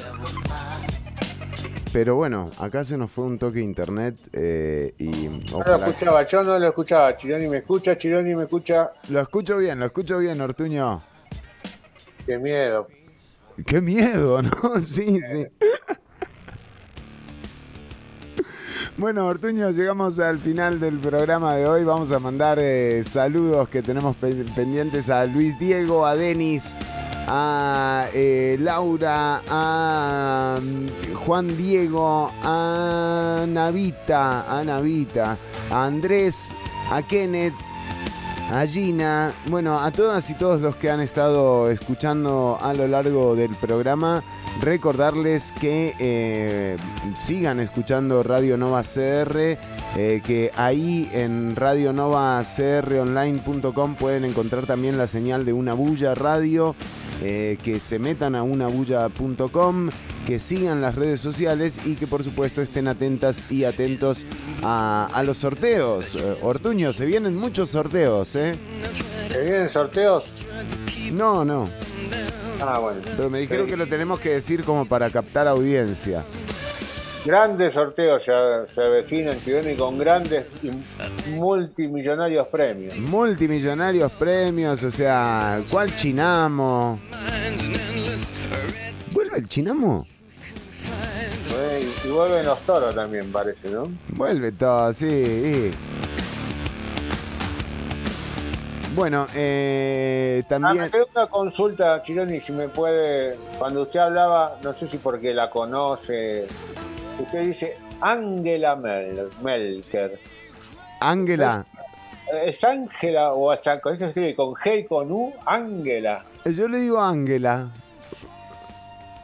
pero bueno, acá se nos fue un toque de internet eh, y No lo escuchaba, yo no lo escuchaba. Chironi me escucha, Chironi me escucha. Lo escucho bien, lo escucho bien, Ortuño. Qué miedo. Qué miedo, ¿no? Sí, sí. Bueno, Ortuño, llegamos al final del programa de hoy. Vamos a mandar eh, saludos que tenemos pe- pendientes a Luis Diego, a Denis, a eh, Laura, a mm, Juan Diego, a Navita, a Navita, a Andrés, a Kenneth, a Gina, bueno, a todas y todos los que han estado escuchando a lo largo del programa, recordarles que eh, sigan escuchando Radio Nova CR, eh, que ahí en radionovacronline.com pueden encontrar también la señal de Una Bulla Radio, eh, que se metan a unabulla.com, que sigan las redes sociales y que por supuesto estén atentas y atentos a, a los sorteos. Eh, Ortuño, se vienen muchos sorteos, ¿eh? ¿Se vienen sorteos? No, no. Ah, bueno. Pero me dijeron que lo tenemos que decir como para captar audiencia. Grandes sorteos se, se avecinan, Chironi, con grandes y multimillonarios premios. Multimillonarios premios, o sea, ¿cuál chinamo? ¿Vuelve el chinamo? Y vuelven los toros también, parece, ¿no? Vuelve todo, sí. Bueno, eh, Ah, también... me quedó una consulta, Chironi, si me puede. Cuando usted hablaba, no sé si porque la conoce, usted dice Angela Mel- Melker. Ángela, ¿Es Ángela o hasta con con G y con U? Ángela. yo le digo Ángela.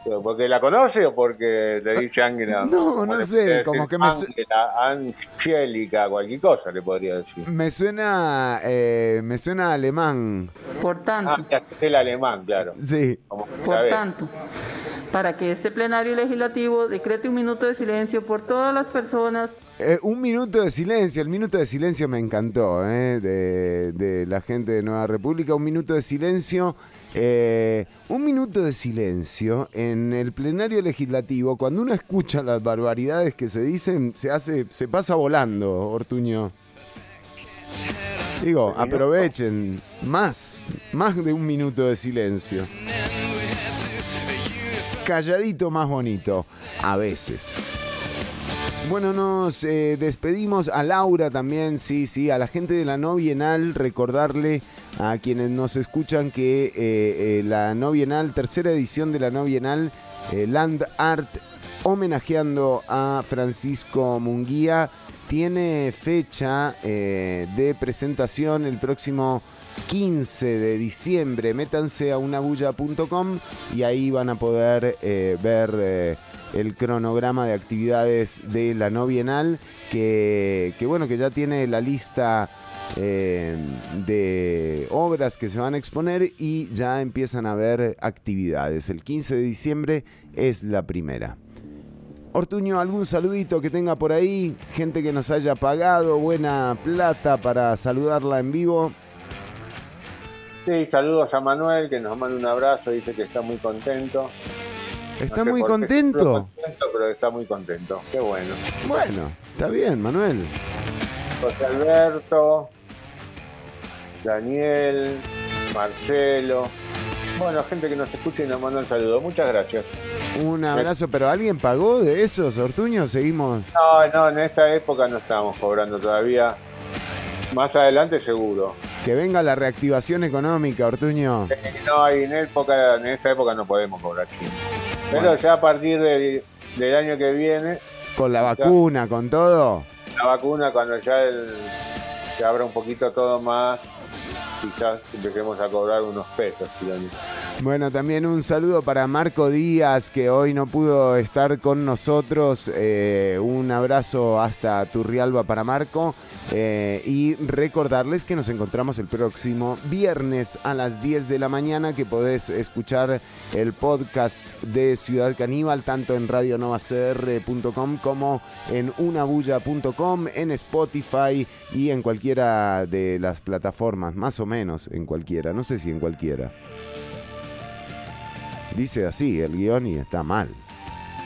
¿Pero ¿Porque la conoce o porque le dice Ángela? No, no sé, como que me Ángela, Angélica, cualquier cosa le podría decir. Me suena, eh, me suena alemán. Por tanto, Ah, el alemán, claro. Sí. Por tanto, para que este plenario legislativo decrete un minuto de silencio por todas las personas Eh, un minuto de silencio, el minuto de silencio me encantó, eh, de, de la gente de Nueva República, un minuto de silencio, eh, un minuto de silencio en el plenario legislativo, cuando uno escucha las barbaridades que se dicen, se hace, se pasa volando, Ortuño. Digo, aprovechen más, más de un minuto de silencio. Calladito más bonito, a veces. Bueno, nos eh, despedimos a Laura también, sí, sí, a la gente de la no bienal, recordarle a quienes nos escuchan que eh, eh, la no bienal, tercera edición de la no bienal, Land Art, homenajeando a Francisco Munguía, tiene fecha de presentación el próximo 15 de diciembre. Métanse a unabulla.com y ahí van a poder ver el cronograma de actividades de la no bienal, que, bueno, que ya tiene la lista eh, de obras que se van a exponer y ya empiezan a ver actividades. El 15 de diciembre es la primera. Ortuño, algún saludito que tenga por ahí, gente que nos haya pagado buena plata para saludarla en vivo. Sí, saludos a Manuel, que nos manda un abrazo, dice que está muy contento. ¿Está muy contento? contento, pero está muy contento. Qué bueno. Bueno, está bien, Manuel. José Alberto, Daniel, Marcelo. Bueno, gente que nos escucha y nos manda un saludo. Muchas gracias. Un abrazo, pero ¿alguien pagó de esos, Ortuño? Seguimos. No, no, en esta época no estamos cobrando todavía. Más adelante seguro. Que venga la reactivación económica, Ortuño. Eh, No, y en, época, en esta época no podemos cobrar chino. Pero Bueno. ya a partir del, del año que viene, Con la vacuna, con todo. la vacuna, cuando ya el- se abra un poquito todo más, quizás empecemos a cobrar unos pesos. Chironi. Bueno, también un saludo para Marco Díaz, que hoy no pudo estar con nosotros. Eh, un abrazo hasta Turrialba para Marco. Eh, y recordarles que nos encontramos el próximo viernes a las 10 de la mañana, que podés escuchar el podcast de Ciudad Caníbal, tanto en radionovacr.com como en unabulla.com, en Spotify y en cualquiera de las plataformas, más o menos en cualquiera, no sé si en cualquiera. Dice así el guion y está mal.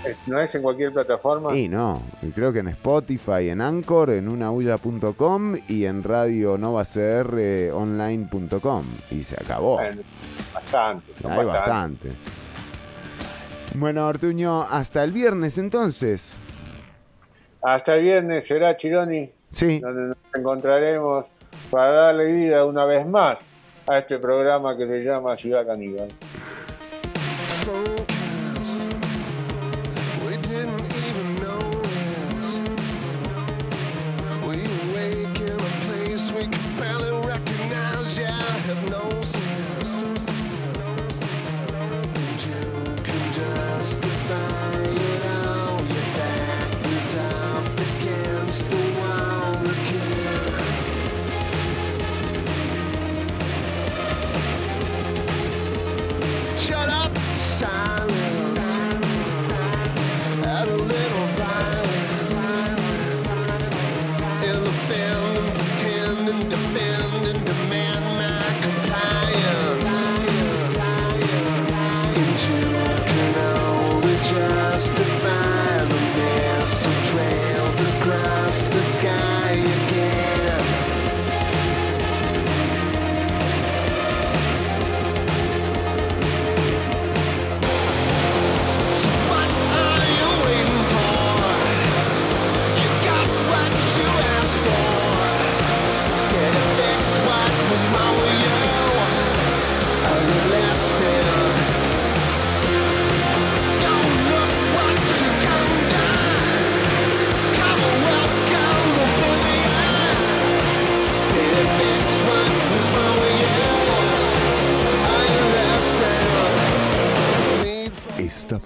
Eh, ¿No es en cualquier plataforma? Y no, creo que en Spotify, en Anchor, en unabulla.com y en radionovacronline.com. Y se acabó. Bastante. Hay bastante. Bueno, Ortuño, hasta el viernes entonces. Hasta el viernes será Chironi. Sí. Donde nos encontraremos para darle vida una vez más a este programa que se llama Ciudad Caníbal. so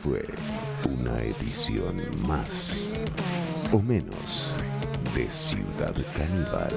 fue una edición más o menos de Ciudad Caníbal.